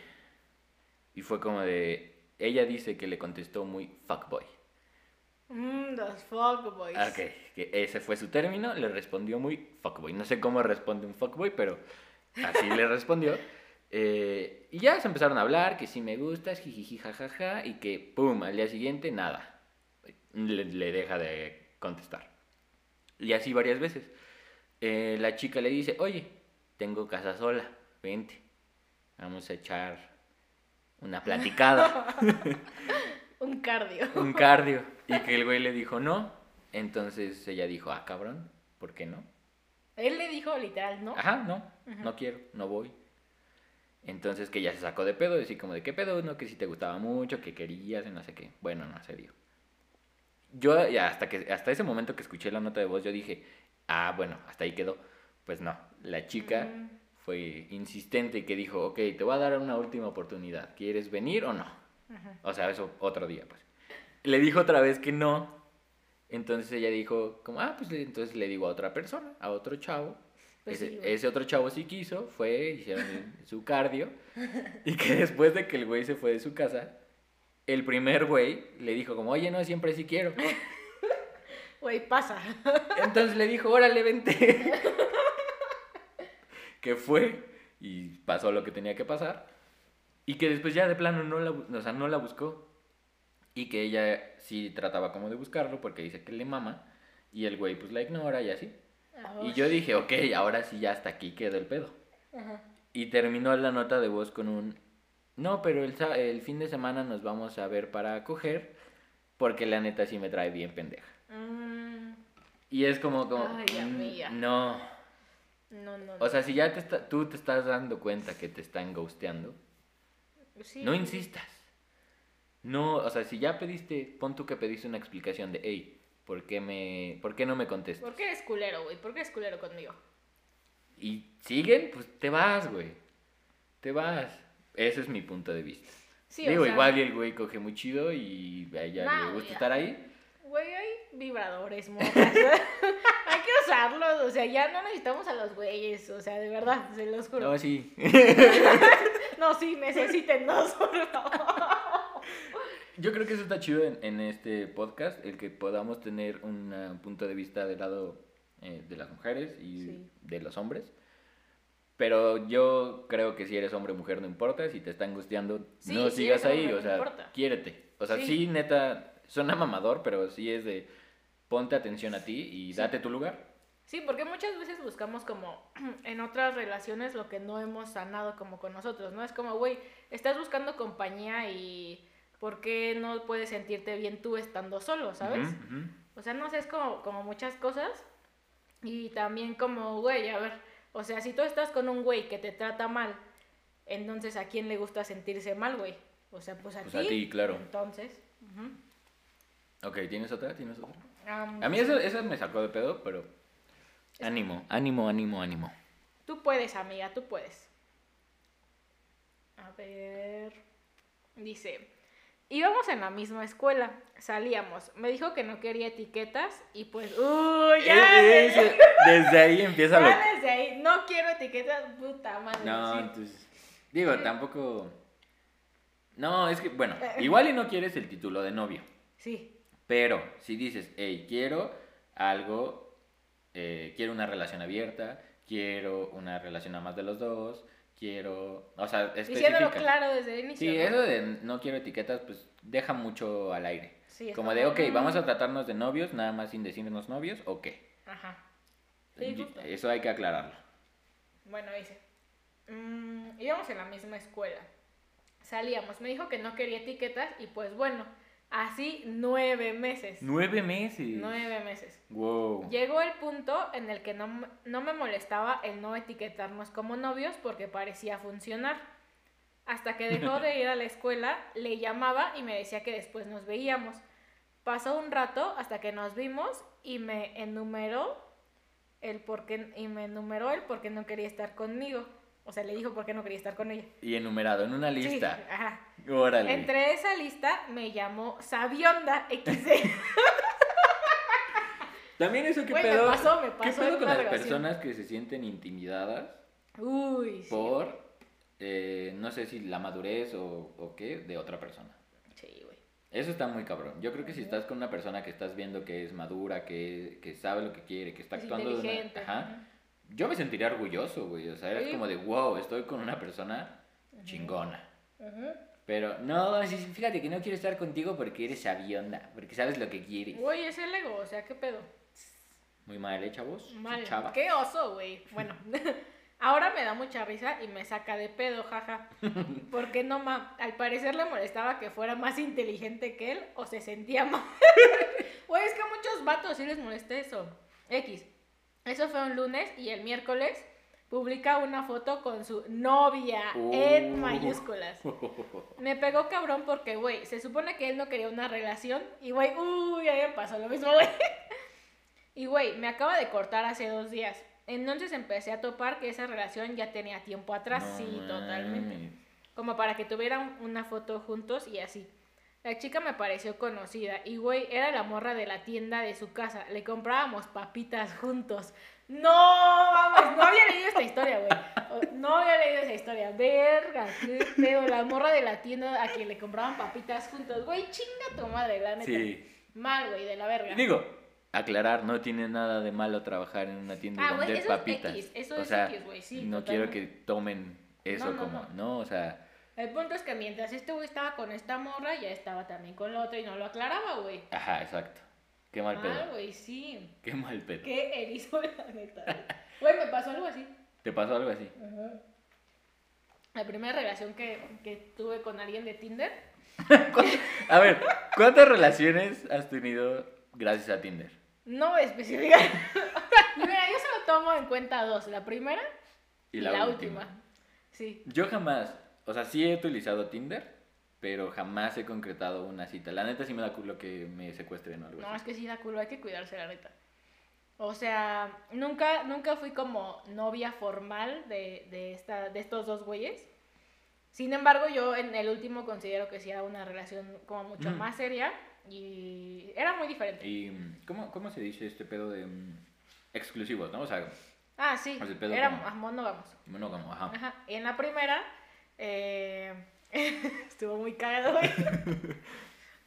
y fue como de, ella dice que le contestó muy fuckboy. Mmm, los fuckboys. Ok, que ese fue su término, le respondió muy fuckboy. No sé cómo responde un fuckboy, pero así le respondió. Eh, y ya se empezaron a hablar, que sí me gustas, jijiji, jajaja, y que, pum, al día siguiente, nada. Le, le deja de contestar. Y así varias veces. Eh, la chica le dice, oye, tengo casa sola, vente, vamos a echar una platicada Un cardio. un cardio. Y que el güey le dijo no. Entonces ella dijo, ah, cabrón, ¿por qué no? Él le dijo literal, ¿no? Ajá, no, no quiero, no voy. Entonces que ya se sacó de pedo, decir como de qué pedo, no, que si te gustaba mucho, que querías, y no sé qué. Bueno, no, serio. Yo ya hasta que hasta ese momento que escuché la nota de voz, yo dije, ah, bueno, hasta ahí quedó. Pues no, la chica Mm. fue insistente y que dijo, ok, te voy a dar una última oportunidad, ¿quieres venir o no? Ajá. O sea, eso otro día, pues. Le dijo otra vez que no. Entonces ella dijo, como, ah, pues entonces le digo a otra persona, a otro chavo. Pues ese, sí, ese otro chavo sí quiso, fue, hicieron su cardio. Y que después de que el güey se fue de su casa, el primer güey le dijo como, oye, no, siempre sí quiero. Güey, pasa. Entonces le dijo, órale, vente. que fue y pasó lo que tenía que pasar. Y que después ya de plano no la, o sea, no la buscó. Y que ella sí trataba como de buscarlo porque dice que le mama. Y el güey pues la ignora y así. Y yo dije, ok, ahora sí ya hasta aquí quedó el pedo. Ajá. Y terminó la nota de voz con un... No, pero el, el fin de semana nos vamos a ver para coger. Porque la neta sí me trae bien pendeja. Mm, Y es como, como Ay, mm, amiga. no. no, no, no. O sea, si ya te está- tú te estás dando cuenta que te están ghosteando, Sí. no insistas. No, o sea, si ya pediste, pon tú que pediste una explicación de, hey, ¿por qué, me, ¿por qué no me contestas? ¿Por qué eres culero, güey? ¿Por qué eres culero conmigo? Y siguen, pues te vas, güey. Te vas. Ese es mi punto de vista. Sí, Digo, o sea, igual el güey coge muy chido y a ella Nah, le gusta estar ahí. Güey, hay vibradores, morras. hay que usarlos, o sea, ya no necesitamos a los güeyes, o sea, de verdad, se los juro. No, sí. No, sí, necesítennos, por favor. Yo creo que eso está chido en, en este podcast, el que podamos tener un punto de vista del lado eh, de las mujeres y Sí. de los hombres. Pero yo creo que si eres hombre o mujer no importa, si te está angustiando, Sí, no si sigas ahí, hombre, o no sea, importa. quiérete. O sea, Sí. sí. neta, suena mamador, pero sí es de ponte atención a ti y date tu lugar. Sí, porque muchas veces buscamos como en otras relaciones lo que no hemos sanado como con nosotros, ¿no? Es como, güey, estás buscando compañía y ¿por qué no puedes sentirte bien tú estando solo, ¿sabes? O sea, no sé, es como, como muchas cosas. Y también como, güey, a ver, o sea, si tú estás con un güey que te trata mal, entonces ¿a quién le gusta sentirse mal, güey? O sea, pues a Pues ti. a ti, claro. Entonces, ujú. Ok, ¿tienes otra? ¿Tienes otra? A mí eso, eso me sacó de pedo, pero ánimo, ánimo, ánimo, ánimo. Tú puedes, amiga, tú puedes. A ver. Dice, íbamos en la misma escuela, salíamos. Me dijo que no quería etiquetas y pues, uy, ya. Eh, ese- desde ahí empieza lo... ya desde ahí, no quiero etiquetas, puta madre. No, sí. entonces... Digo, tampoco... No, es que, bueno, igual y no quieres el título de novio. Sí, Pero si dices, hey, quiero algo, eh, quiero una relación abierta, quiero una relación a más de los dos, quiero... O sea, diciéndolo claro desde el inicio. Sí, ¿no? eso de no quiero etiquetas, pues deja mucho al aire. Sí, Como de, ok, vamos a tratarnos de novios, nada más sin decirnos novios, o qué. Ajá. Sí. Eso hay que aclararlo. Bueno, dice. mm, íbamos en la misma escuela. Salíamos. Me dijo que no quería etiquetas y pues bueno, así nueve meses. Nueve meses. Nueve meses. Wow. Llegó el punto en el que no, no me molestaba el no etiquetarnos como novios porque parecía funcionar. Hasta que dejó de ir a la escuela, le llamaba y me decía que después nos veíamos. Pasó un rato hasta que nos vimos y me enumeró el por qué, y me enumeró el por qué no quería estar conmigo. O sea, le dijo por qué no quería estar con ella. Y enumerado en una Sí, lista. ajá. Órale. Entre esa lista me llamó Sabionda XD. También eso que Güey, me pedo. pasó, me ¿Qué pasó pedo en con las relación. personas que se sienten intimidadas Uy, sí. por, eh, no sé si la madurez o, o qué, de otra persona? Sí, güey. Eso está muy cabrón. Yo creo que si estás con una persona que estás viendo que es madura, que, que sabe lo que quiere, que está Es actuando de una-. Ajá. Yo me sentiría orgulloso, güey. O sea, era Sí. como de, wow, estoy con una persona chingona. Ujú. Pero, no, fíjate que no quiero estar contigo porque eres sabionda, porque sabes lo que quieres. Güey, es el ego, o sea, ¿qué pedo? Muy mal, ¿eh, chavos? Mal. Chava. Qué oso, güey. Bueno, ahora me da mucha risa y me saca de pedo, jaja. Porque no, ma, al parecer le molestaba que fuera más inteligente que él o se sentía mal. Güey, es que a muchos vatos sí les molesta eso. X. Eso fue un lunes y el miércoles publica una foto con su novia en Uh. mayúsculas. Me pegó cabrón porque, güey, se supone que él no quería una relación y, güey, uy, a mí me pasó lo mismo, güey. Y, güey, me acaba de cortar hace dos días. Entonces empecé a topar que esa relación ya tenía tiempo atrás, No sí, totalmente. Como para que tuvieran una foto juntos y así. La chica me pareció conocida y, güey, era la morra de la tienda de su casa. Le comprábamos papitas juntos. No, vamos, no había leído esta historia, güey. No había leído esa historia. Verga, qué pedo. La morra de la tienda a quien le compraban papitas juntos. Güey, chinga tu madre, la neta. Sí. Mal, güey, de la verga. Digo, aclarar, no tiene nada de malo trabajar en una tienda y Ah, güey, vender eso es papitas. X, eso o es sea, X, güey, sí, no quiero que tomen eso No, no, como, no. no. o sea, El punto es que mientras este güey estaba con esta morra, ya estaba también con la otra y no lo aclaraba, güey. ajá, exacto. Qué mal Mal, pedo. güey, sí. Qué mal pedo. Qué erizo, la neta. Güey, me pasó algo así. ¿Te pasó algo así? La primera relación que, que tuve con alguien de Tinder. A ver, ¿cuántas relaciones has tenido gracias a Tinder? No voy a especificar. Mira, yo solo tomo en cuenta dos. La primera y, la, última. Sí. Yo jamás, o sea, sí he utilizado Tinder, pero jamás he concretado una cita. La neta sí me da culo que me secuestren o algo No, así. es que sí da culo, hay que cuidarse, la neta. O sea, nunca, nunca fui como novia formal de, de, esta, de estos dos güeyes. Sin embargo, yo en el último considero que sí era una relación como mucho Mm. más seria y era muy diferente. ¿Y mm, ¿cómo, cómo se dice este pedo de mm, exclusivos, no? O sea, Ah, sí, era como- monógamos. monógamo, ajá. Ajá. En la primera, eh, estuvo muy cagado, güey.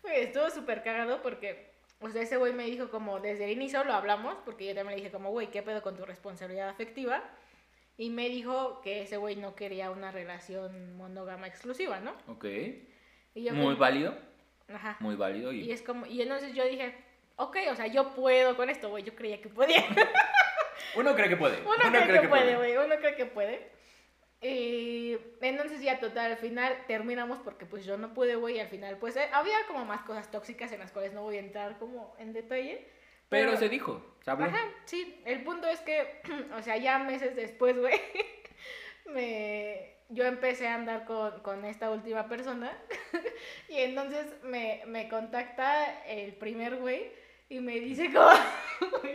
Güey, estuvo súper cagado porque, o sea, ese güey me dijo como, desde el inicio lo hablamos, porque yo también le dije como, güey, ¿qué pedo con tu responsabilidad afectiva? Y me dijo que ese güey no quería una relación monógama exclusiva, ¿no? Ok. Y yo Muy válido, Ajá. muy válido. Y Y, es como, y entonces yo dije, ok, o sea, yo puedo con esto, güey, yo creía que podía. Uno cree que puede. Uno, cree, que, puede, güey, uno cree que puede. Y entonces ya total, al final terminamos porque pues yo no pude, güey, y al final pues eh, había como más cosas tóxicas en las cuales no voy a entrar como en detalle. Pero, se dijo, se habló. Ajá, sí, el punto es que, o sea, ya meses después, güey, me, yo empecé a andar con, con esta última persona y entonces me, me contacta el primer güey y me dice como,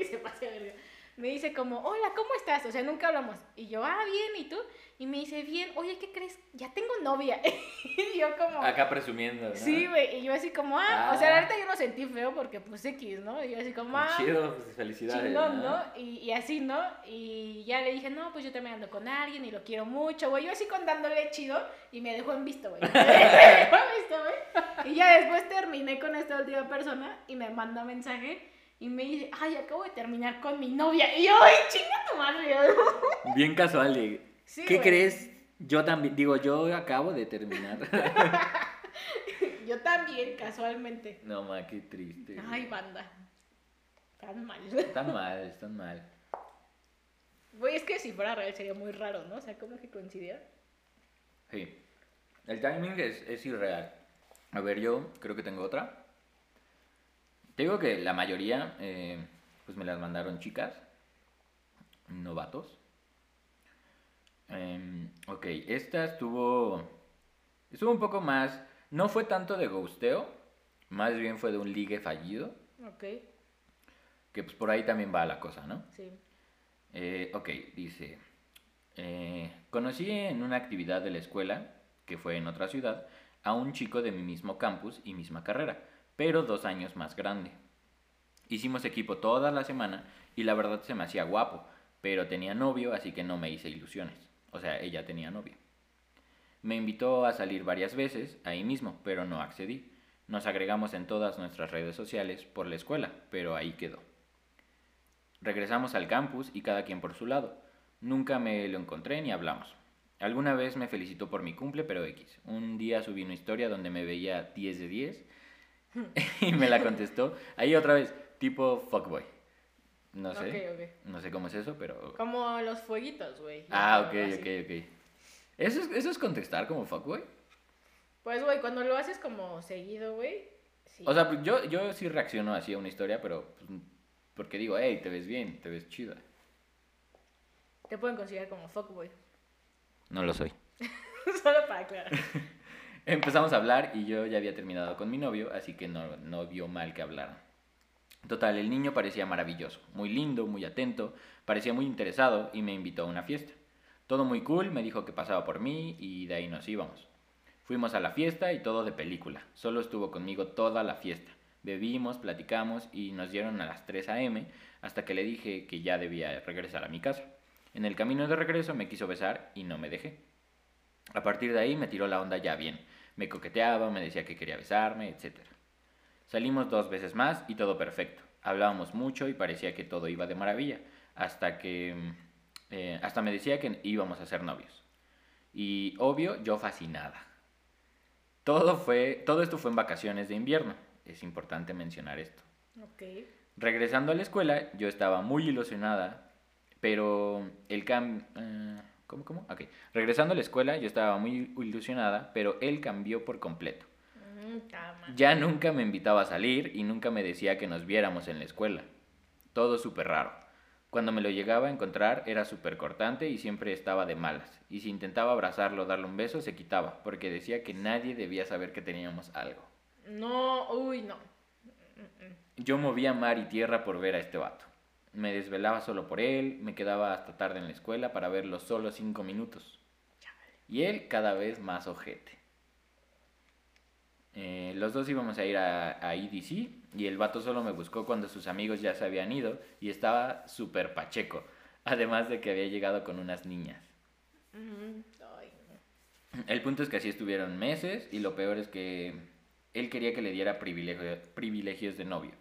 se pasa de verga. Me dice como, hola, ¿cómo estás? O sea, nunca hablamos. Y yo, ah, bien, ¿y tú? Y me dice, bien, oye, ¿qué crees? Ya tengo novia. y yo como... Acá presumiendo, ¿no? Sí, güey, y yo así como, ah, o sea, la Ah. neta yo no sentí feo porque pues X, ¿no? Y yo así como, ah, Chido, pues felicidades. chingón, ¿no? Y, y así, ¿no? Y ya le dije, no, pues yo también ando con alguien y lo quiero mucho, güey. Yo así contándole chido y me dejó en visto, güey. me dejó en visto, güey. Y ya después terminé con esta última persona y me manda mensaje y me dice, ay, acabo de terminar con mi novia. Y yo, ay, chinga tu madre. Bien casual de, Sí, ¿qué güey. crees? Yo también, digo, yo acabo de terminar. Yo también, casualmente. no, ma, qué triste. güey. Ay, banda. Tan mal. Están mal, están mal. Güey, es que si fuera real sería muy raro, ¿no? O sea, ¿cómo que coincidiera? Sí. El timing es, es irreal. A ver, yo creo que tengo otra. Te digo que la mayoría, eh, pues me las mandaron chicas, novatos. Em, ok, esta estuvo, estuvo un poco más, no fue tanto de ghosteo, más bien fue de un ligue fallido, Ok, que pues por ahí también va la cosa, ¿no? sí. Eh, ok, dice, eh, conocí en una actividad de la escuela, que fue en otra ciudad, a un chico de mi mismo campus y misma carrera, pero dos años más grande. Hicimos equipo toda la semana y la verdad se me hacía guapo, pero tenía novio, así que no me hice ilusiones. O sea, ella tenía novio. Me invitó a salir varias veces, ahí mismo, pero no accedí. Nos agregamos en todas nuestras redes sociales por la escuela, pero ahí quedó. Regresamos al campus y cada quien por su lado. Nunca me lo encontré ni hablamos. Alguna vez me felicitó por mi cumple, pero X. Un día subí una historia donde me veía 10 de 10 y me la contestó. Ahí otra vez, tipo fuckboy. No sé. No sé cómo es eso, pero... Como los fueguitos, güey. Ah, ok, ok, ok. ¿Eso es, ¿Eso es contestar como fuckboy? Pues, güey, cuando lo haces como seguido, güey. Sí. O sea, pues, yo, yo sí reacciono así a una historia, pero pues, porque digo, hey, te ves bien, te ves chida. Te pueden considerar como fuckboy. No lo soy. Solo para aclarar. Empezamos a hablar y yo ya había terminado con mi novio, así que no, no vio mal que hablaran. Total, el niño parecía maravilloso, muy lindo, muy atento, parecía muy interesado y me invitó a una fiesta. Todo muy cool, me dijo que pasaba por mí y de ahí nos íbamos. Fuimos a la fiesta y todo de película. Solo estuvo conmigo toda la fiesta. Bebimos, platicamos y nos dieron a las 3 a.m. hasta que le dije que ya debía regresar a mi casa. En el camino de regreso me quiso besar y no me dejé. A partir de ahí me tiró la onda ya bien. Me coqueteaba, me decía que quería besarme, etc. Salimos dos veces más y todo perfecto. Hablábamos mucho y parecía que todo iba de maravilla. Hasta que... mm, eh, hasta me decía que íbamos a ser novios. Y obvio, yo fascinada. Todo, fue, todo esto fue en vacaciones de invierno. Es importante mencionar esto. Ok. Regresando a la escuela, yo estaba muy ilusionada, pero el cambio... ¿Cómo, cómo? Ok. Regresando a la escuela, yo estaba muy ilusionada, pero él cambió por completo. Mm. Ya nunca me invitaba a salir y nunca me decía que nos viéramos en la escuela. Todo súper raro. Cuando me lo llegaba a encontrar era súper cortante y siempre estaba de malas. Y si intentaba abrazarlo o darle un beso, se quitaba, porque decía que nadie debía saber que teníamos algo. No, uy, no. Mm, mm. Yo movía mar y tierra por ver a este vato. Me desvelaba solo por él, me quedaba hasta tarde en la escuela para verlo solo cinco minutos. Y él cada vez más ojete. Eh, los dos íbamos a ir a, a EDC y el vato solo me buscó cuando sus amigos ya se habían ido y estaba súper pacheco. Además de que había llegado con unas niñas. El punto es que así estuvieron meses y lo peor es que él quería que le diera privilegio- privilegios de novio.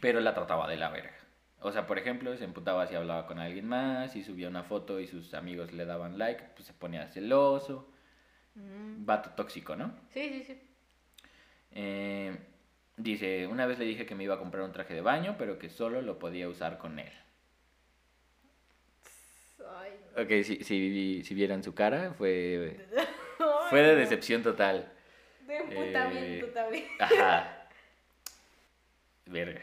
Pero la trataba de la verga. O sea, por ejemplo, se emputaba si hablaba con alguien más, si subía una foto y sus amigos le daban like, pues se ponía celoso. Mm. Vato tóxico, ¿no? Sí, sí, sí. Eh, dice, una vez le dije que me iba a comprar un traje de baño, pero que solo lo podía usar con él. Ay, no. Ok, si, si, si vieran su cara, fue, fue de decepción total. De emputamiento Eh, también. Ajá. Verga.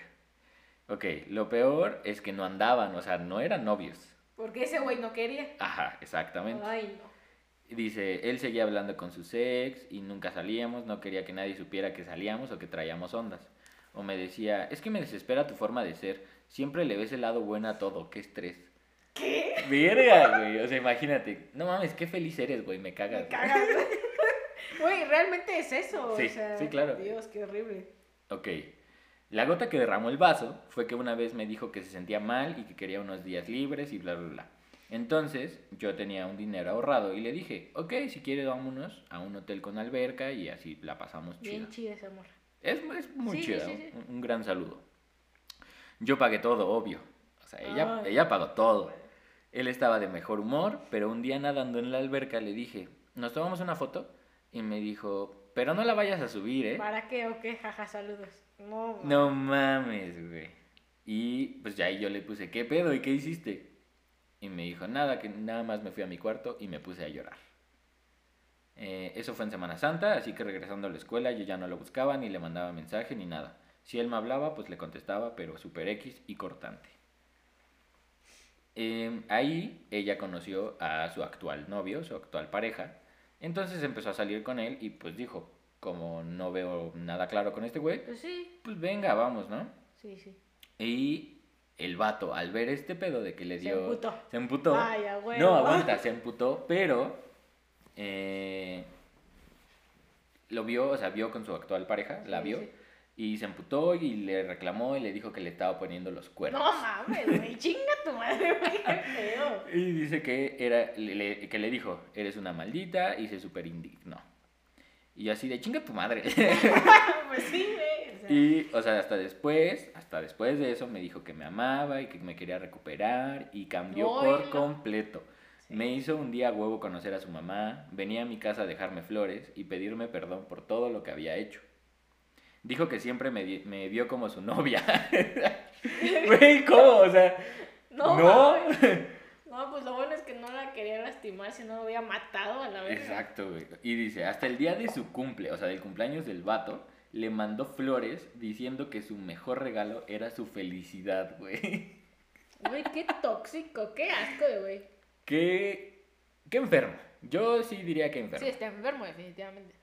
Ok, lo peor es que no andaban, o sea, no eran novios. Porque ese güey no quería. Ajá, exactamente. Ay, no. Dice, él seguía hablando con sus ex y nunca salíamos, no quería que nadie supiera que salíamos o que traíamos ondas. O me decía, es que me desespera tu forma de ser, siempre le ves el lado bueno a todo, qué estrés. ¿Qué? Verga, güey, o sea, imagínate, no mames, qué feliz eres, güey, me cagas. Me cagas. güey. Realmente es eso. Sí, o sea, sí, claro. Dios, qué horrible. Ok. La gota que derramó el vaso fue que una vez me dijo que se sentía mal y que quería unos días libres y bla, bla, bla. Entonces yo tenía un dinero ahorrado y le dije, ok, si quieres vámonos a un hotel con alberca y así la pasamos chido. Bien chida ese amor. Es, es muy Sí, chida, sí, sí. Un, un gran saludo. Yo pagué todo, obvio. O sea, ella, Ay. ella pagó todo. Él estaba de mejor humor, pero un día nadando en la alberca le dije, ¿nos tomamos una foto? Y me dijo, pero no la vayas a subir, ¿eh? ¿Para qué o qué? Jaja, saludos. No, ma. No mames, güey. Y pues ya ahí yo le puse, ¿qué pedo? ¿Y qué hiciste? Y me dijo, nada, que nada más me fui a mi cuarto y me puse a llorar. Eh, eso fue en Semana Santa, así que regresando a la escuela yo ya no lo buscaba, ni le mandaba mensaje, ni nada. Si él me hablaba, pues le contestaba, pero super X y cortante. Eh, ahí ella conoció a su actual novio, su actual pareja. Entonces empezó a salir con él y pues dijo, como no veo nada claro con este güey, Pues sí, pues venga, vamos, ¿no? sí, sí. Y el vato, al ver este pedo de que le Se dio... emputó. Se emputó. Vaya, güey. No, aguanta, se emputó, pero... eh, lo vio, o sea, vio con su actual pareja, la vio, sí. Y se emputó y le reclamó y le dijo que le estaba poniendo los cuernos. No mames, güey. Chinga tu madre, güey. Qué feo. Y dice que, era, le- le- que le dijo, eres una maldita, y se super indignó. Y yo así de chinga tu madre. Pues sí, güey. O sea, Y, o sea, hasta después, hasta después de eso me dijo que me amaba y que me quería recuperar y cambió por completo. Sí. Me hizo un día huevo conocer a su mamá, venía a mi casa a dejarme flores y pedirme perdón por todo lo que había hecho. Dijo que siempre me, me vio como su novia. Güey, ¿cómo? O sea, no. no. pues lo bueno es que no la quería lastimar, si no lo había matado a la vez. Exacto, güey. Y dice, hasta el día de su cumple, o sea, del cumpleaños del vato, le mandó flores diciendo que su mejor regalo era su felicidad, güey. Güey, qué tóxico, qué asco de güey. Qué, qué enfermo. Yo sí diría que enfermo. Sí, está enfermo, definitivamente.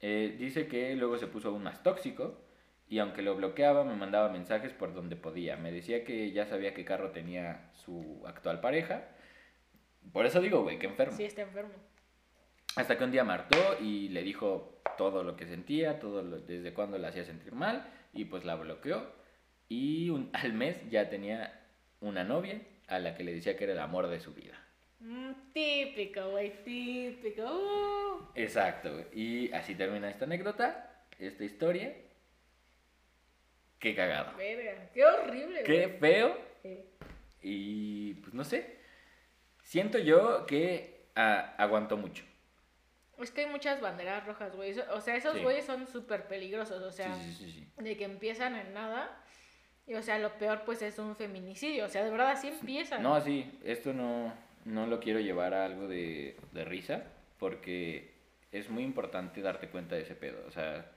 Eh, dice que luego se puso aún más tóxico y aunque lo bloqueaba me mandaba mensajes por donde podía. Me decía que ya sabía qué carro tenía su actual pareja. Por eso digo, güey, que enfermo. Sí, está enfermo. Hasta que un día martó y le dijo todo lo que sentía, todo lo- desde cuándo la hacía sentir mal y pues la bloqueó. Y un- al mes ya tenía una novia a la que le decía que era el amor de su vida. Mm, típico, güey, típico. Uh. Exacto, güey. Y así termina esta anécdota, esta historia. Qué cagado. Verga, qué horrible, Qué güey. feo. Sí. Y pues no sé. Siento yo que ah, aguantó mucho. Es que hay muchas banderas rojas, güey. O sea, esos Sí. güeyes son súper peligrosos. O sea, sí, sí, sí, sí. de que empiezan en nada. Y o sea, lo peor pues es un feminicidio. O sea, de verdad así empiezan. No, sí, esto no, no lo quiero llevar a algo de, de risa, porque es muy importante darte cuenta de ese pedo. O sea,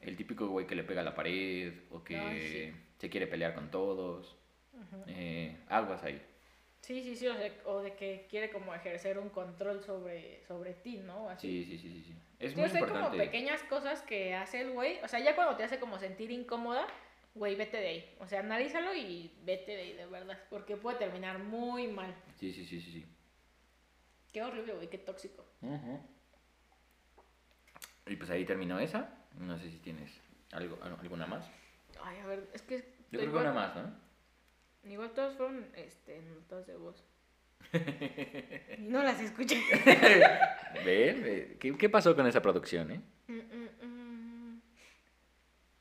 el típico güey que le pega a la pared o que Ay, sí. se quiere pelear con todos. ujú. Eh, aguas ahí. Sí, sí, sí. O, sea, o de que quiere como ejercer un control sobre, sobre ti, ¿no? Así. Sí, sí, sí, sí. sí. Es Sí, muy o sea, hay como pequeñas cosas que hace el güey. O sea, ya cuando te hace como sentir incómoda, güey, vete de ahí. O sea, analízalo y vete de ahí, de verdad. Porque puede terminar muy mal. Sí, sí, sí, sí, sí. Qué horrible, güey, qué tóxico. Y pues ahí terminó esa. No sé si tienes algo, al- alguna más. Ay, a ver, es que. Yo creo que una más, ¿no? Igual todos fueron este, notas de voz. No las escuché. ¿Ven? ¿Qué, qué pasó con esa producción, eh? Mm, mm, mm.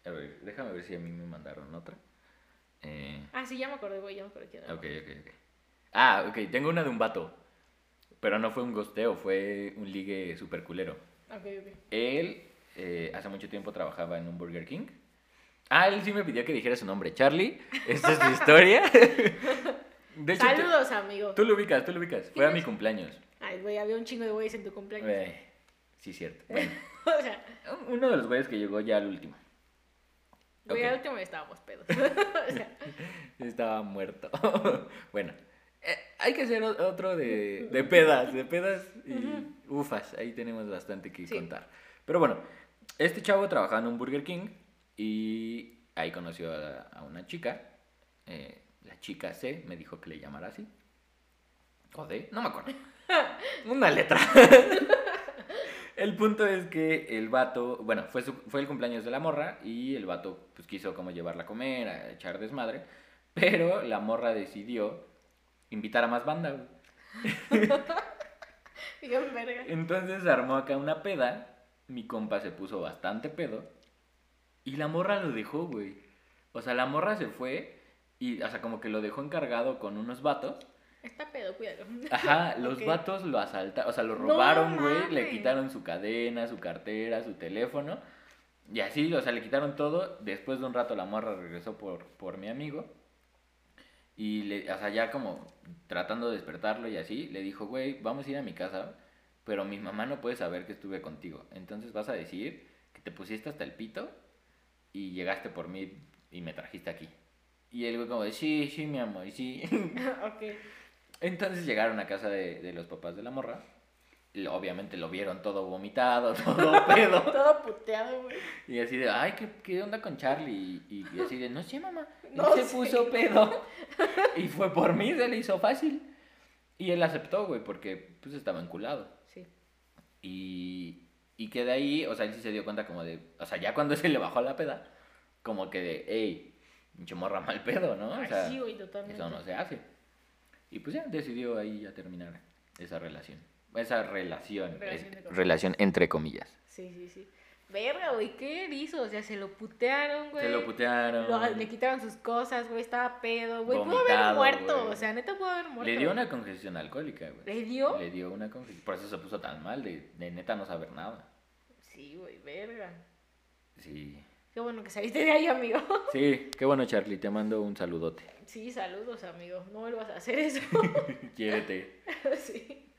A ver, déjame ver si a mí me mandaron otra. Eh, Ah, sí, ya me acordé, güey, ya me acordé. que era ok, ok, ok. Ah, ok, tengo una de un vato. Pero no fue un gosteo, fue un ligue super culero. Ok, ok. Él eh, hace mucho tiempo trabajaba en un Burger King. Ah, él sí me pidió que dijera su nombre. Charlie, esta es tu historia. De hecho, tú- Saludos, amigo. Tú lo ubicas, tú lo ubicas. Fue a ¿Quién mi cumpleaños. Ay, güey, había un chingo de güeyes en tu cumpleaños. Eh, sí, cierto. Bueno, o sea, uno de los güeyes que llegó ya al último. Güey, Ok. al último estábamos pedos. o sea, Estaba muerto. bueno, eh, hay que hacer otro de, de pedas, de pedas y ufas. Ahí tenemos bastante que Sí. contar. Pero bueno, este chavo trabajaba en un Burger King y ahí conoció a, a una chica. eh, la chica C me dijo que le llamara así. O D, no me acuerdo. Una letra. El punto es que el vato, bueno, fue, su- fue el cumpleaños de la morra y el vato pues quiso como llevarla a comer, a echar desmadre, pero la morra decidió invitar a más banda. Entonces armó acá una peda, mi compa se puso bastante pedo y la morra lo dejó, güey. O sea, la morra se fue y, o sea, como que lo dejó encargado con unos vatos Está pedo, cuídalo. Ajá, los Ok. vatos lo asaltaron, o sea, lo robaron, güey, le quitaron su cadena, su cartera, su teléfono. Y así, o sea, le quitaron todo. Después de un rato la morra regresó por, por mi amigo. Y, le, o sea, ya como tratando de despertarlo y así, le dijo, güey, vamos a ir a mi casa, pero mi mamá no puede saber que estuve contigo. Entonces vas a decir que te pusiste hasta el pito y llegaste por mí y me trajiste aquí. Y el güey como de, sí, sí, mi amor, sí. ok. Entonces llegaron a casa de, de los papás de la morra. Y obviamente lo vieron todo vomitado, todo pedo. Todo puteado, güey. Y así de, ay, ¿qué, qué onda con Charlie? Y, y así de, no sé, mamá. No se sé. puso pedo. Y fue por mí, se le hizo fácil. Y él aceptó, güey, porque pues estaba enculado. Sí. Y, y que de ahí, o sea, él sí se dio cuenta como de, o sea, ya cuando se le bajó la peda, como que de, hey, pinche morra mal pedo, ¿no? O Ay, sea, sí, güey, totalmente. eso no se hace. Y pues ya decidió ahí ya terminar esa relación. Esa relación. Relación es- relación entre comillas. Sí, sí, sí. Verga, güey, ¿qué hizo? O sea, se lo putearon, güey. Se lo putearon. Lo- le quitaron sus cosas, güey, estaba pedo, güey. Pudo haber muerto, güey. o sea, neta pudo haber muerto. Le dio una congestión alcohólica, güey. ¿Le dio? Le dio una congestión. Por eso se puso tan mal, de, de neta no saber nada. Sí, güey, verga. Sí. Qué bueno que saliste de ahí, amigo. Sí, qué bueno, Charlie. Te mando un saludote. Sí, saludos, amigo. No vuelvas a hacer eso. Quiérete. sí.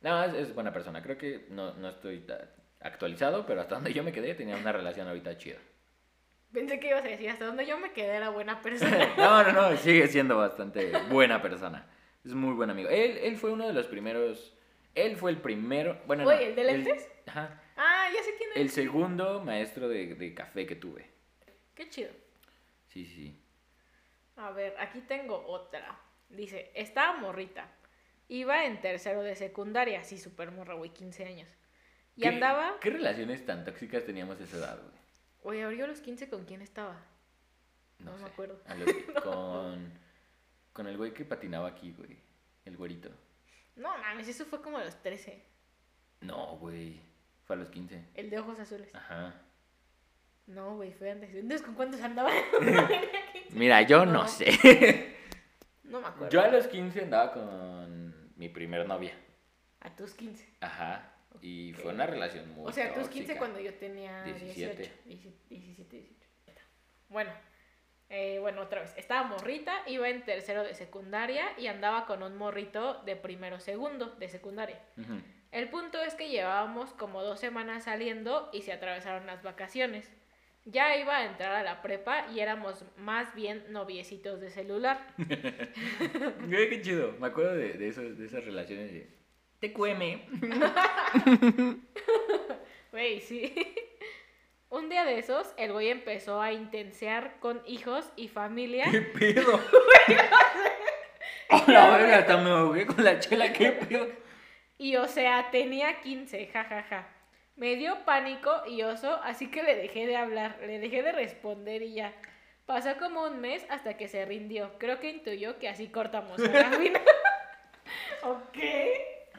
No, es, es buena persona. Creo que no, no estoy actualizado, pero hasta donde yo me quedé tenía una relación ahorita chida. Pensé que ibas a decir, hasta donde yo me quedé era buena persona. No, no, no, sigue siendo bastante buena persona. Es muy buen amigo. Él, él fue uno de los primeros. Él fue el primero. Bueno, no, Oye, ¿el de lentes? ajá. ah, ya sé quién es. El segundo maestro de, de café que tuve. Qué chido. Sí, sí, sí. A ver, aquí tengo otra. Dice, estaba morrita. Iba en tercero de secundaria, sí, super morra, güey, 15 años. Y ¿Qué- andaba... ¿Qué relaciones tan tóxicas teníamos a esa edad, güey? Oye, abrió a los 15 con quién estaba. No me sé. acuerdo. A los- con, con el güey que patinaba aquí, güey. El güerito. No mames, eso fue como a los 13. No, güey. Fue a los 15. El de ojos azules. Ajá. No, güey, fue antes. Entonces, ¿con cuántos andaba? Mira, yo no, No. sé. no me acuerdo. Yo a los 15 andaba con mi primer novia. A tus 15. Ajá. Y fue una relación muy O sea, a tus 15 tóxica. cuando yo tenía 17. 18. 17, 18. Bueno, eh, bueno, otra vez. Estaba morrita, iba en tercero de secundaria y andaba con un morrito de primero segundo de secundaria. El punto es que llevábamos como dos semanas saliendo y se atravesaron las vacaciones. Ya iba a entrar a la prepa y éramos más bien noviecitos de celular. Qué chido. Me acuerdo de, de, esos- de esas relaciones de... Te cueme. Güey, sí. Un día de esos, el güey empezó a intensear con hijos y familia. ¿Qué pedo? A la verga, hasta me ahogué con la chela. ¿Qué pedo? Y o sea, tenía 15, jajaja. Me dio pánico y oso, así que le dejé de hablar, le dejé de responder y ya. Pasó como un mes hasta que se rindió. Creo que intuyó que así cortamos ok.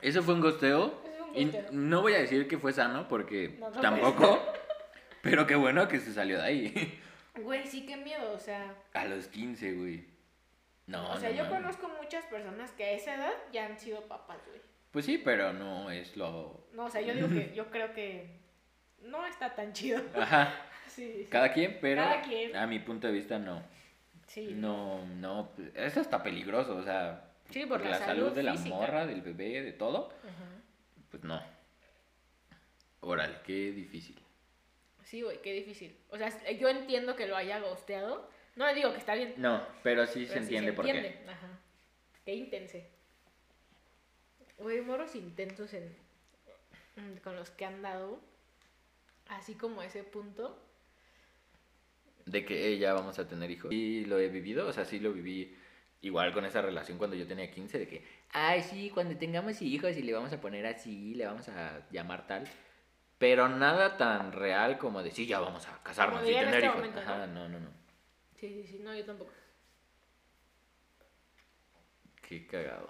¿Eso fue un gosteo? Eso fue un Y no voy a decir que fue sano porque No, no tampoco. Pero qué bueno que se salió de ahí. Güey, sí, qué miedo, o sea. A los 15, güey. No, o sea, no yo conozco muchas personas que a esa edad ya han sido papás, güey. Pues sí, pero no es lo... No, o sea, yo digo que yo creo que no está tan chido. Ajá. Sí, sí. Cada quien, pero Cada quien. a mi punto de vista no. Sí. No, no. Eso está peligroso, o sea... Sí, por la salud, salud de la física. morra, del bebé, de todo. Ajá. Pues no. Órale, qué difícil. Sí, güey, qué difícil. O sea, yo entiendo que lo haya gosteado. No le digo que está bien. No, pero sí pero se entiende por qué. entiende. Ajá. Qué intense. Güey, morros intensos en, con los que han dado. Así como ese punto. de que eh, ya vamos a tener hijos. Y lo he vivido, o sea, sí lo viví igual con esa relación cuando yo tenía 15, de que, ay, sí, cuando tengamos hijos y le vamos a poner así, le vamos a llamar tal. Pero nada tan real como de, sí, ya vamos a casarnos Como y tener este hijos. momento, ¿no? Ajá, no, no, no. Sí, sí, sí. No, yo tampoco. Qué cagado.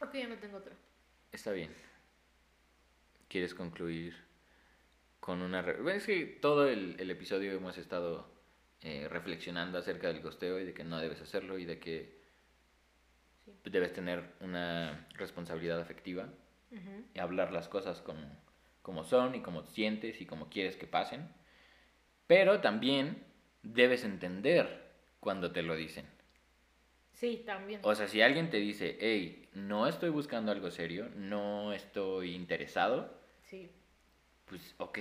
Ok, ya no tengo otro. Está bien. ¿Quieres concluir con una... Bueno, es que todo el, el episodio hemos estado eh, reflexionando acerca del costeo y de que no debes hacerlo y de que debes tener una responsabilidad afectiva y hablar las cosas como, como son y como sientes y como quieres que pasen. Pero también debes entender cuando te lo dicen. Sí, también. O sea, si alguien te dice, hey, no estoy buscando algo serio, no estoy interesado, Sí. pues ok,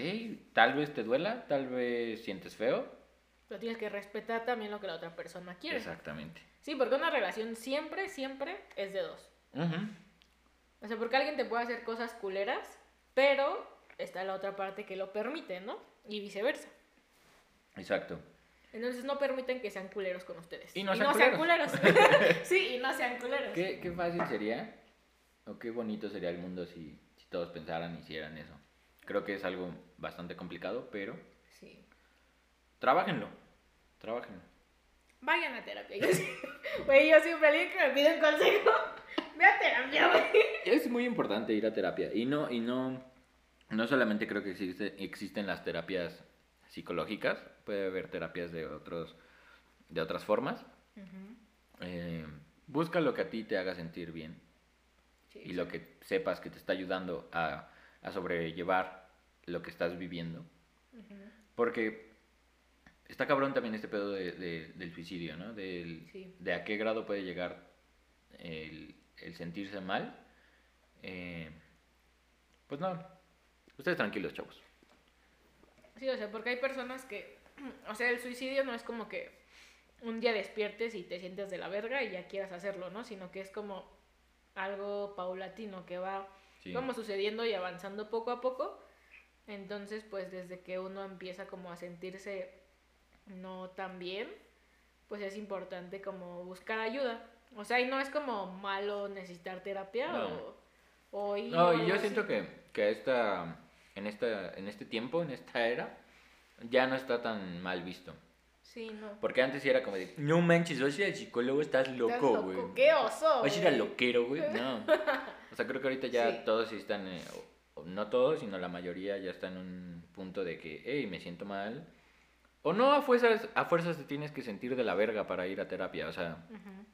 tal vez te duela, tal vez sientes feo. Pero tienes que respetar también lo que la otra persona quiere. Exactamente. Sí, porque una relación siempre, siempre es de dos. Ujú. O sea, porque alguien te puede hacer cosas culeras, pero está la otra parte que lo permite, ¿no? Y viceversa. Exacto. Entonces no permiten que sean culeros con ustedes. Y no sean culeros. sí, y no sean culeros. ¿Qué, qué fácil sería, o qué bonito sería el mundo si, si todos pensaran y hicieran eso. Creo que es algo bastante complicado, pero Sí. trabajenlo, trabajenlo. Vayan a terapia. Yo, güey, yo siempre alguien que me pide un consejo, ve a terapia, güey. Es muy importante ir a terapia y no, y no, no solamente creo que existe, existen las terapias psicológicas, puede haber terapias de, otros, de otras formas. Eh, busca lo que a ti te haga sentir bien Sí, y lo que sepas que te está ayudando a, a sobrellevar lo que estás viviendo. Porque está cabrón también este pedo de- de- del suicidio, ¿no? Del, Sí. De a qué grado puede llegar el, el sentirse mal. Eh, pues no, ustedes tranquilos, chavos. Sí, o sea, porque hay personas que, o sea, el suicidio no es como que un día despiertes y te sientes de la verga y ya quieras hacerlo, ¿no? Sino que es como algo paulatino que va Sí. como sucediendo y avanzando poco a poco. Entonces, pues desde que uno empieza como a sentirse no tan bien, pues es importante como buscar ayuda. O sea, y no es como malo necesitar terapia No. o, o ir No, y yo así. siento que, que esta, en, esta, en este tiempo, en esta era, ya no está tan mal visto. Sí, no. Porque antes sí era como de, no manches, vas a ir al psicólogo, estás loco, güey. ¡Qué oso! Vas a ir al loquero, güey. No. O sea, creo que ahorita ya Sí. todos están, eh, o- no todos, sino la mayoría ya está en un punto de que, hey, me siento mal. O no, a fuerzas, a fuerzas te tienes que sentir de la verga para ir a terapia. O sea, Ujú.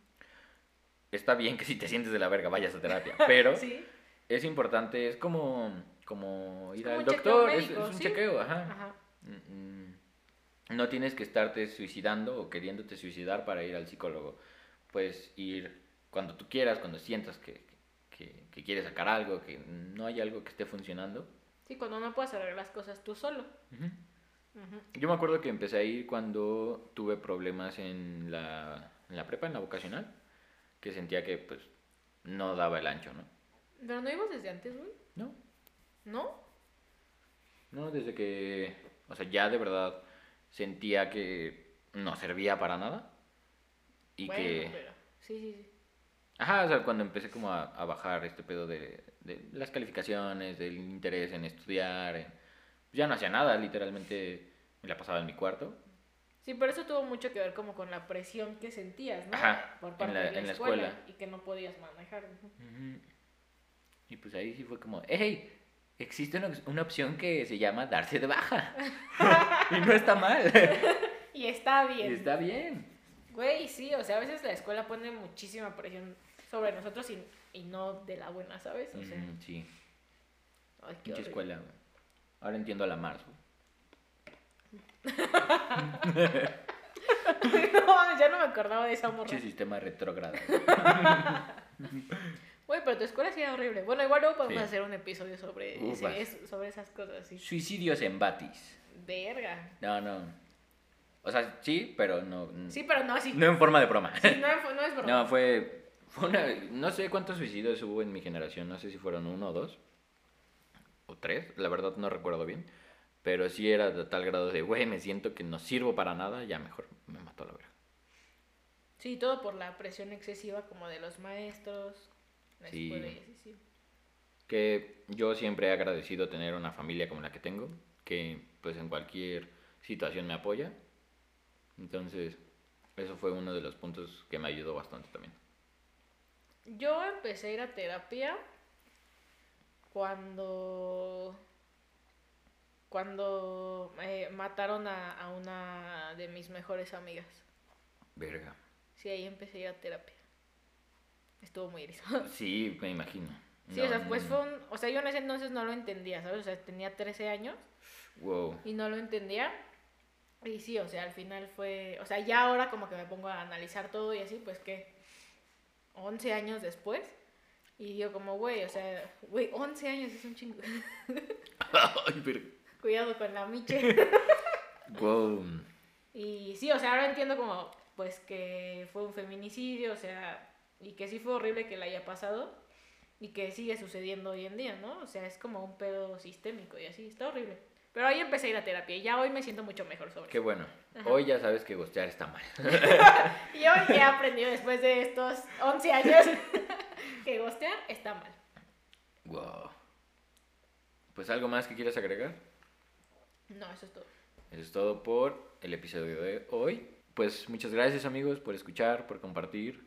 está bien que si te sientes de la verga vayas a terapia, pero Sí, es importante, es como, como ir como al doctor, es, médico, es un ¿sí? chequeo, ajá. ajá. Mm, mm, No tienes que estarte suicidando o queriéndote suicidar para ir al psicólogo. Puedes ir cuando tú quieras, cuando sientas que, que, que quieres sacar algo, que no hay algo que esté funcionando. Sí, cuando no puedes arreglar las cosas tú solo. Yo me acuerdo que empecé a ir cuando tuve problemas en la, en la prepa, en la vocacional, que sentía que pues no daba el ancho, ¿no? Pero no ibas desde antes, güey. No, ¿No? no, desde que, o sea, ya de verdad sentía que no servía para nada. Y bueno, que... pero... Sí, sí, sí. Ajá, o sea, cuando empecé como a, a bajar este pedo de, de las calificaciones, del interés en estudiar, en- ya no hacía nada, literalmente me la pasaba en mi cuarto. Sí, pero eso tuvo mucho que ver como con la presión que sentías, ¿no? Ajá, Por en parte la- de la, en la escuela, y que no podías manejar. Y pues ahí sí fue como, hey, existe una, una opción que se llama darse de baja. y no está mal. Y está y bien. está bien. Güey, sí, o sea, a veces la escuela pone muchísima presión sobre nosotros y, y no de la buena, ¿sabes? O sea, Ujú, sí, ay, qué mucha escuela. Ahora entiendo a la Mars. güey. no, ya no me acordaba de esa morra. Pinche sistema retrógrado. Güey, pero tu escuela sí era horrible. Bueno, igual luego podemos Sí. hacer un episodio sobre, ese- es- sobre esas cosas, sí. Suicidios en Batis. Verga. No, no. O sea, sí, pero no. Sí, pero no, sí. No en forma de broma. Sí, no, es- no es broma. No, fue. fue una, no sé cuántos suicidios hubo en mi generación. No sé si fueron uno o dos. O tres. La verdad no recuerdo bien. Pero sí era de tal grado de, güey, me siento que no sirvo para nada. Ya mejor me mató a la verga. Sí, todo por la presión excesiva como de los maestros, Sí. sí. Que yo siempre he agradecido tener una familia como la que tengo. Que pues en cualquier situación me apoya. Entonces, eso fue uno de los puntos que me ayudó bastante también. Yo empecé a ir a terapia cuando cuando eh, mataron a, a una de mis mejores amigas. Verga. Sí, ahí empecé a ir a terapia. Estuvo muy erizado. Sí, me imagino. Sí, No, o sea, pues no, fue un... O sea, yo en ese entonces no lo entendía, ¿sabes? O sea, tenía 13 años Wow. y no lo entendía. Y sí, o sea, al final fue... O sea, ya ahora como que me pongo a analizar todo y así, pues que 11 años después. Y digo como, güey, o sea, güey, 11 años es un chingo. Ay, pero... Cuidado con la miche. Wow. Y sí, o sea, ahora entiendo como, pues que fue un feminicidio, o sea, y que sí fue horrible que le haya pasado y que sigue sucediendo hoy en día, ¿no? O sea, es como un pedo sistémico y así, está horrible. Pero ahí empecé a ir a terapia y ya hoy me siento mucho mejor sobre Qué eso. bueno. Ajá. Hoy ya sabes que gostear está mal. Y hoy he aprendido después de estos 11 años que gostear está mal. Wow. Pues algo más que quieras agregar. No, eso es todo. Eso es todo por el episodio de hoy. Pues muchas gracias amigos por escuchar, por compartir,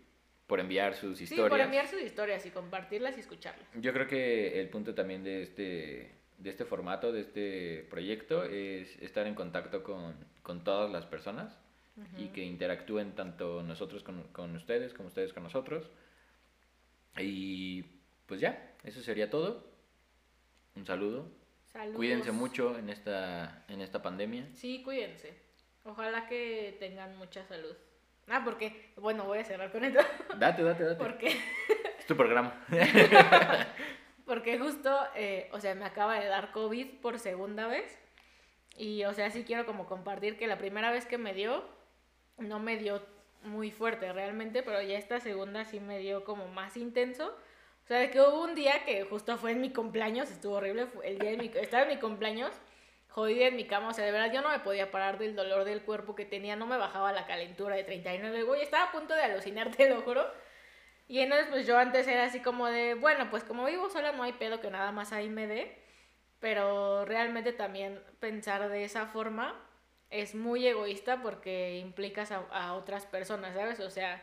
por enviar sus Sí, historias. por enviar sus historias y compartirlas y escucharlas. Yo creo que el punto también de este, de este formato, de este proyecto, es estar en contacto con, con todas las personas y que interactúen tanto nosotros con, con ustedes como ustedes con nosotros. Y pues ya, eso sería todo. Un saludo. Saludos. Cuídense mucho en esta, en esta pandemia. Sí, cuídense. Ojalá que tengan mucha salud. Ah, porque, bueno, voy a cerrar con esto. Date, date, date. Porque, Es tu programa. porque justo, eh, o sea, me acaba de dar COVID por segunda vez. Y, o sea, sí quiero como compartir que la primera vez que me dio, no me dio muy fuerte realmente, pero ya esta segunda sí me dio como más intenso. O sea, de que hubo un día que justo fue en mi cumpleaños, estuvo horrible, fue el día de mi, estaba en mi cumpleaños, jodida en mi cama, o sea, de verdad yo no me podía parar del dolor del cuerpo que tenía, no me bajaba la calentura de 39, güey, estaba a punto de alucinar, te lo juro. Y entonces pues yo antes era así como de, bueno, pues como vivo sola no hay pedo que nada más ahí me dé, pero realmente también pensar de esa forma es muy egoísta porque implicas a, a otras personas, ¿sabes? O sea,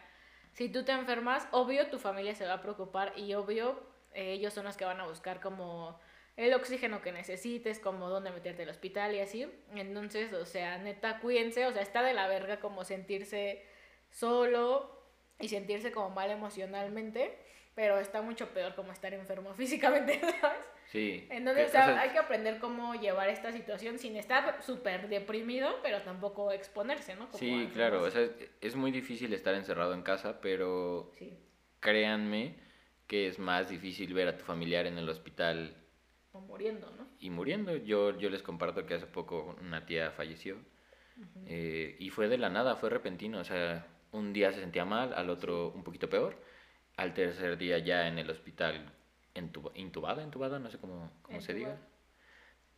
si tú te enfermas, obvio tu familia se va a preocupar y obvio eh, ellos son los que van a buscar como el oxígeno que necesites, como dónde meterte al hospital y así. Entonces, o sea, neta, cuídense, o sea, está de la verga como sentirse solo y sentirse como mal emocionalmente, pero está mucho peor como estar enfermo físicamente, ¿sabes? Sí. Entonces, o sea, o sea, hay que aprender cómo llevar esta situación sin estar súper deprimido, pero tampoco exponerse, ¿no? Como Sí, claro. O sea, es muy difícil estar encerrado en casa, pero Sí, créanme que es más difícil ver a tu familiar en el hospital o muriendo, ¿no? y muriendo. Yo, yo les comparto que hace poco una tía falleció eh, y fue de la nada, fue repentino. O sea, un día se sentía mal, al otro un poquito peor, al tercer día ya en el hospital entuba- intubada, intubada, no sé cómo, cómo se diga.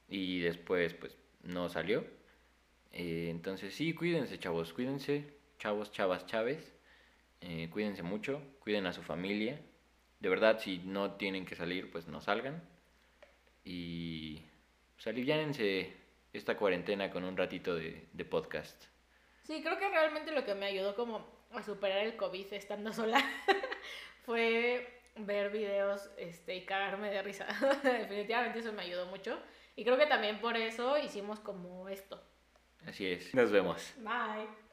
Y después, pues, no salió. Eh, entonces, sí, cuídense, chavos, cuídense, chavos, chavas, chaves. Eh, cuídense mucho, cuiden a su familia. De verdad, si no tienen que salir, pues no salgan. Y pues, aliviánense esta cuarentena con un ratito de, de podcast. Sí, creo que realmente lo que me ayudó como a superar el COVID estando sola fue ver videos este, y cagarme de risa. Definitivamente eso me ayudó mucho. Y creo que también por eso hicimos como esto. Así es. Nos vemos. Bye.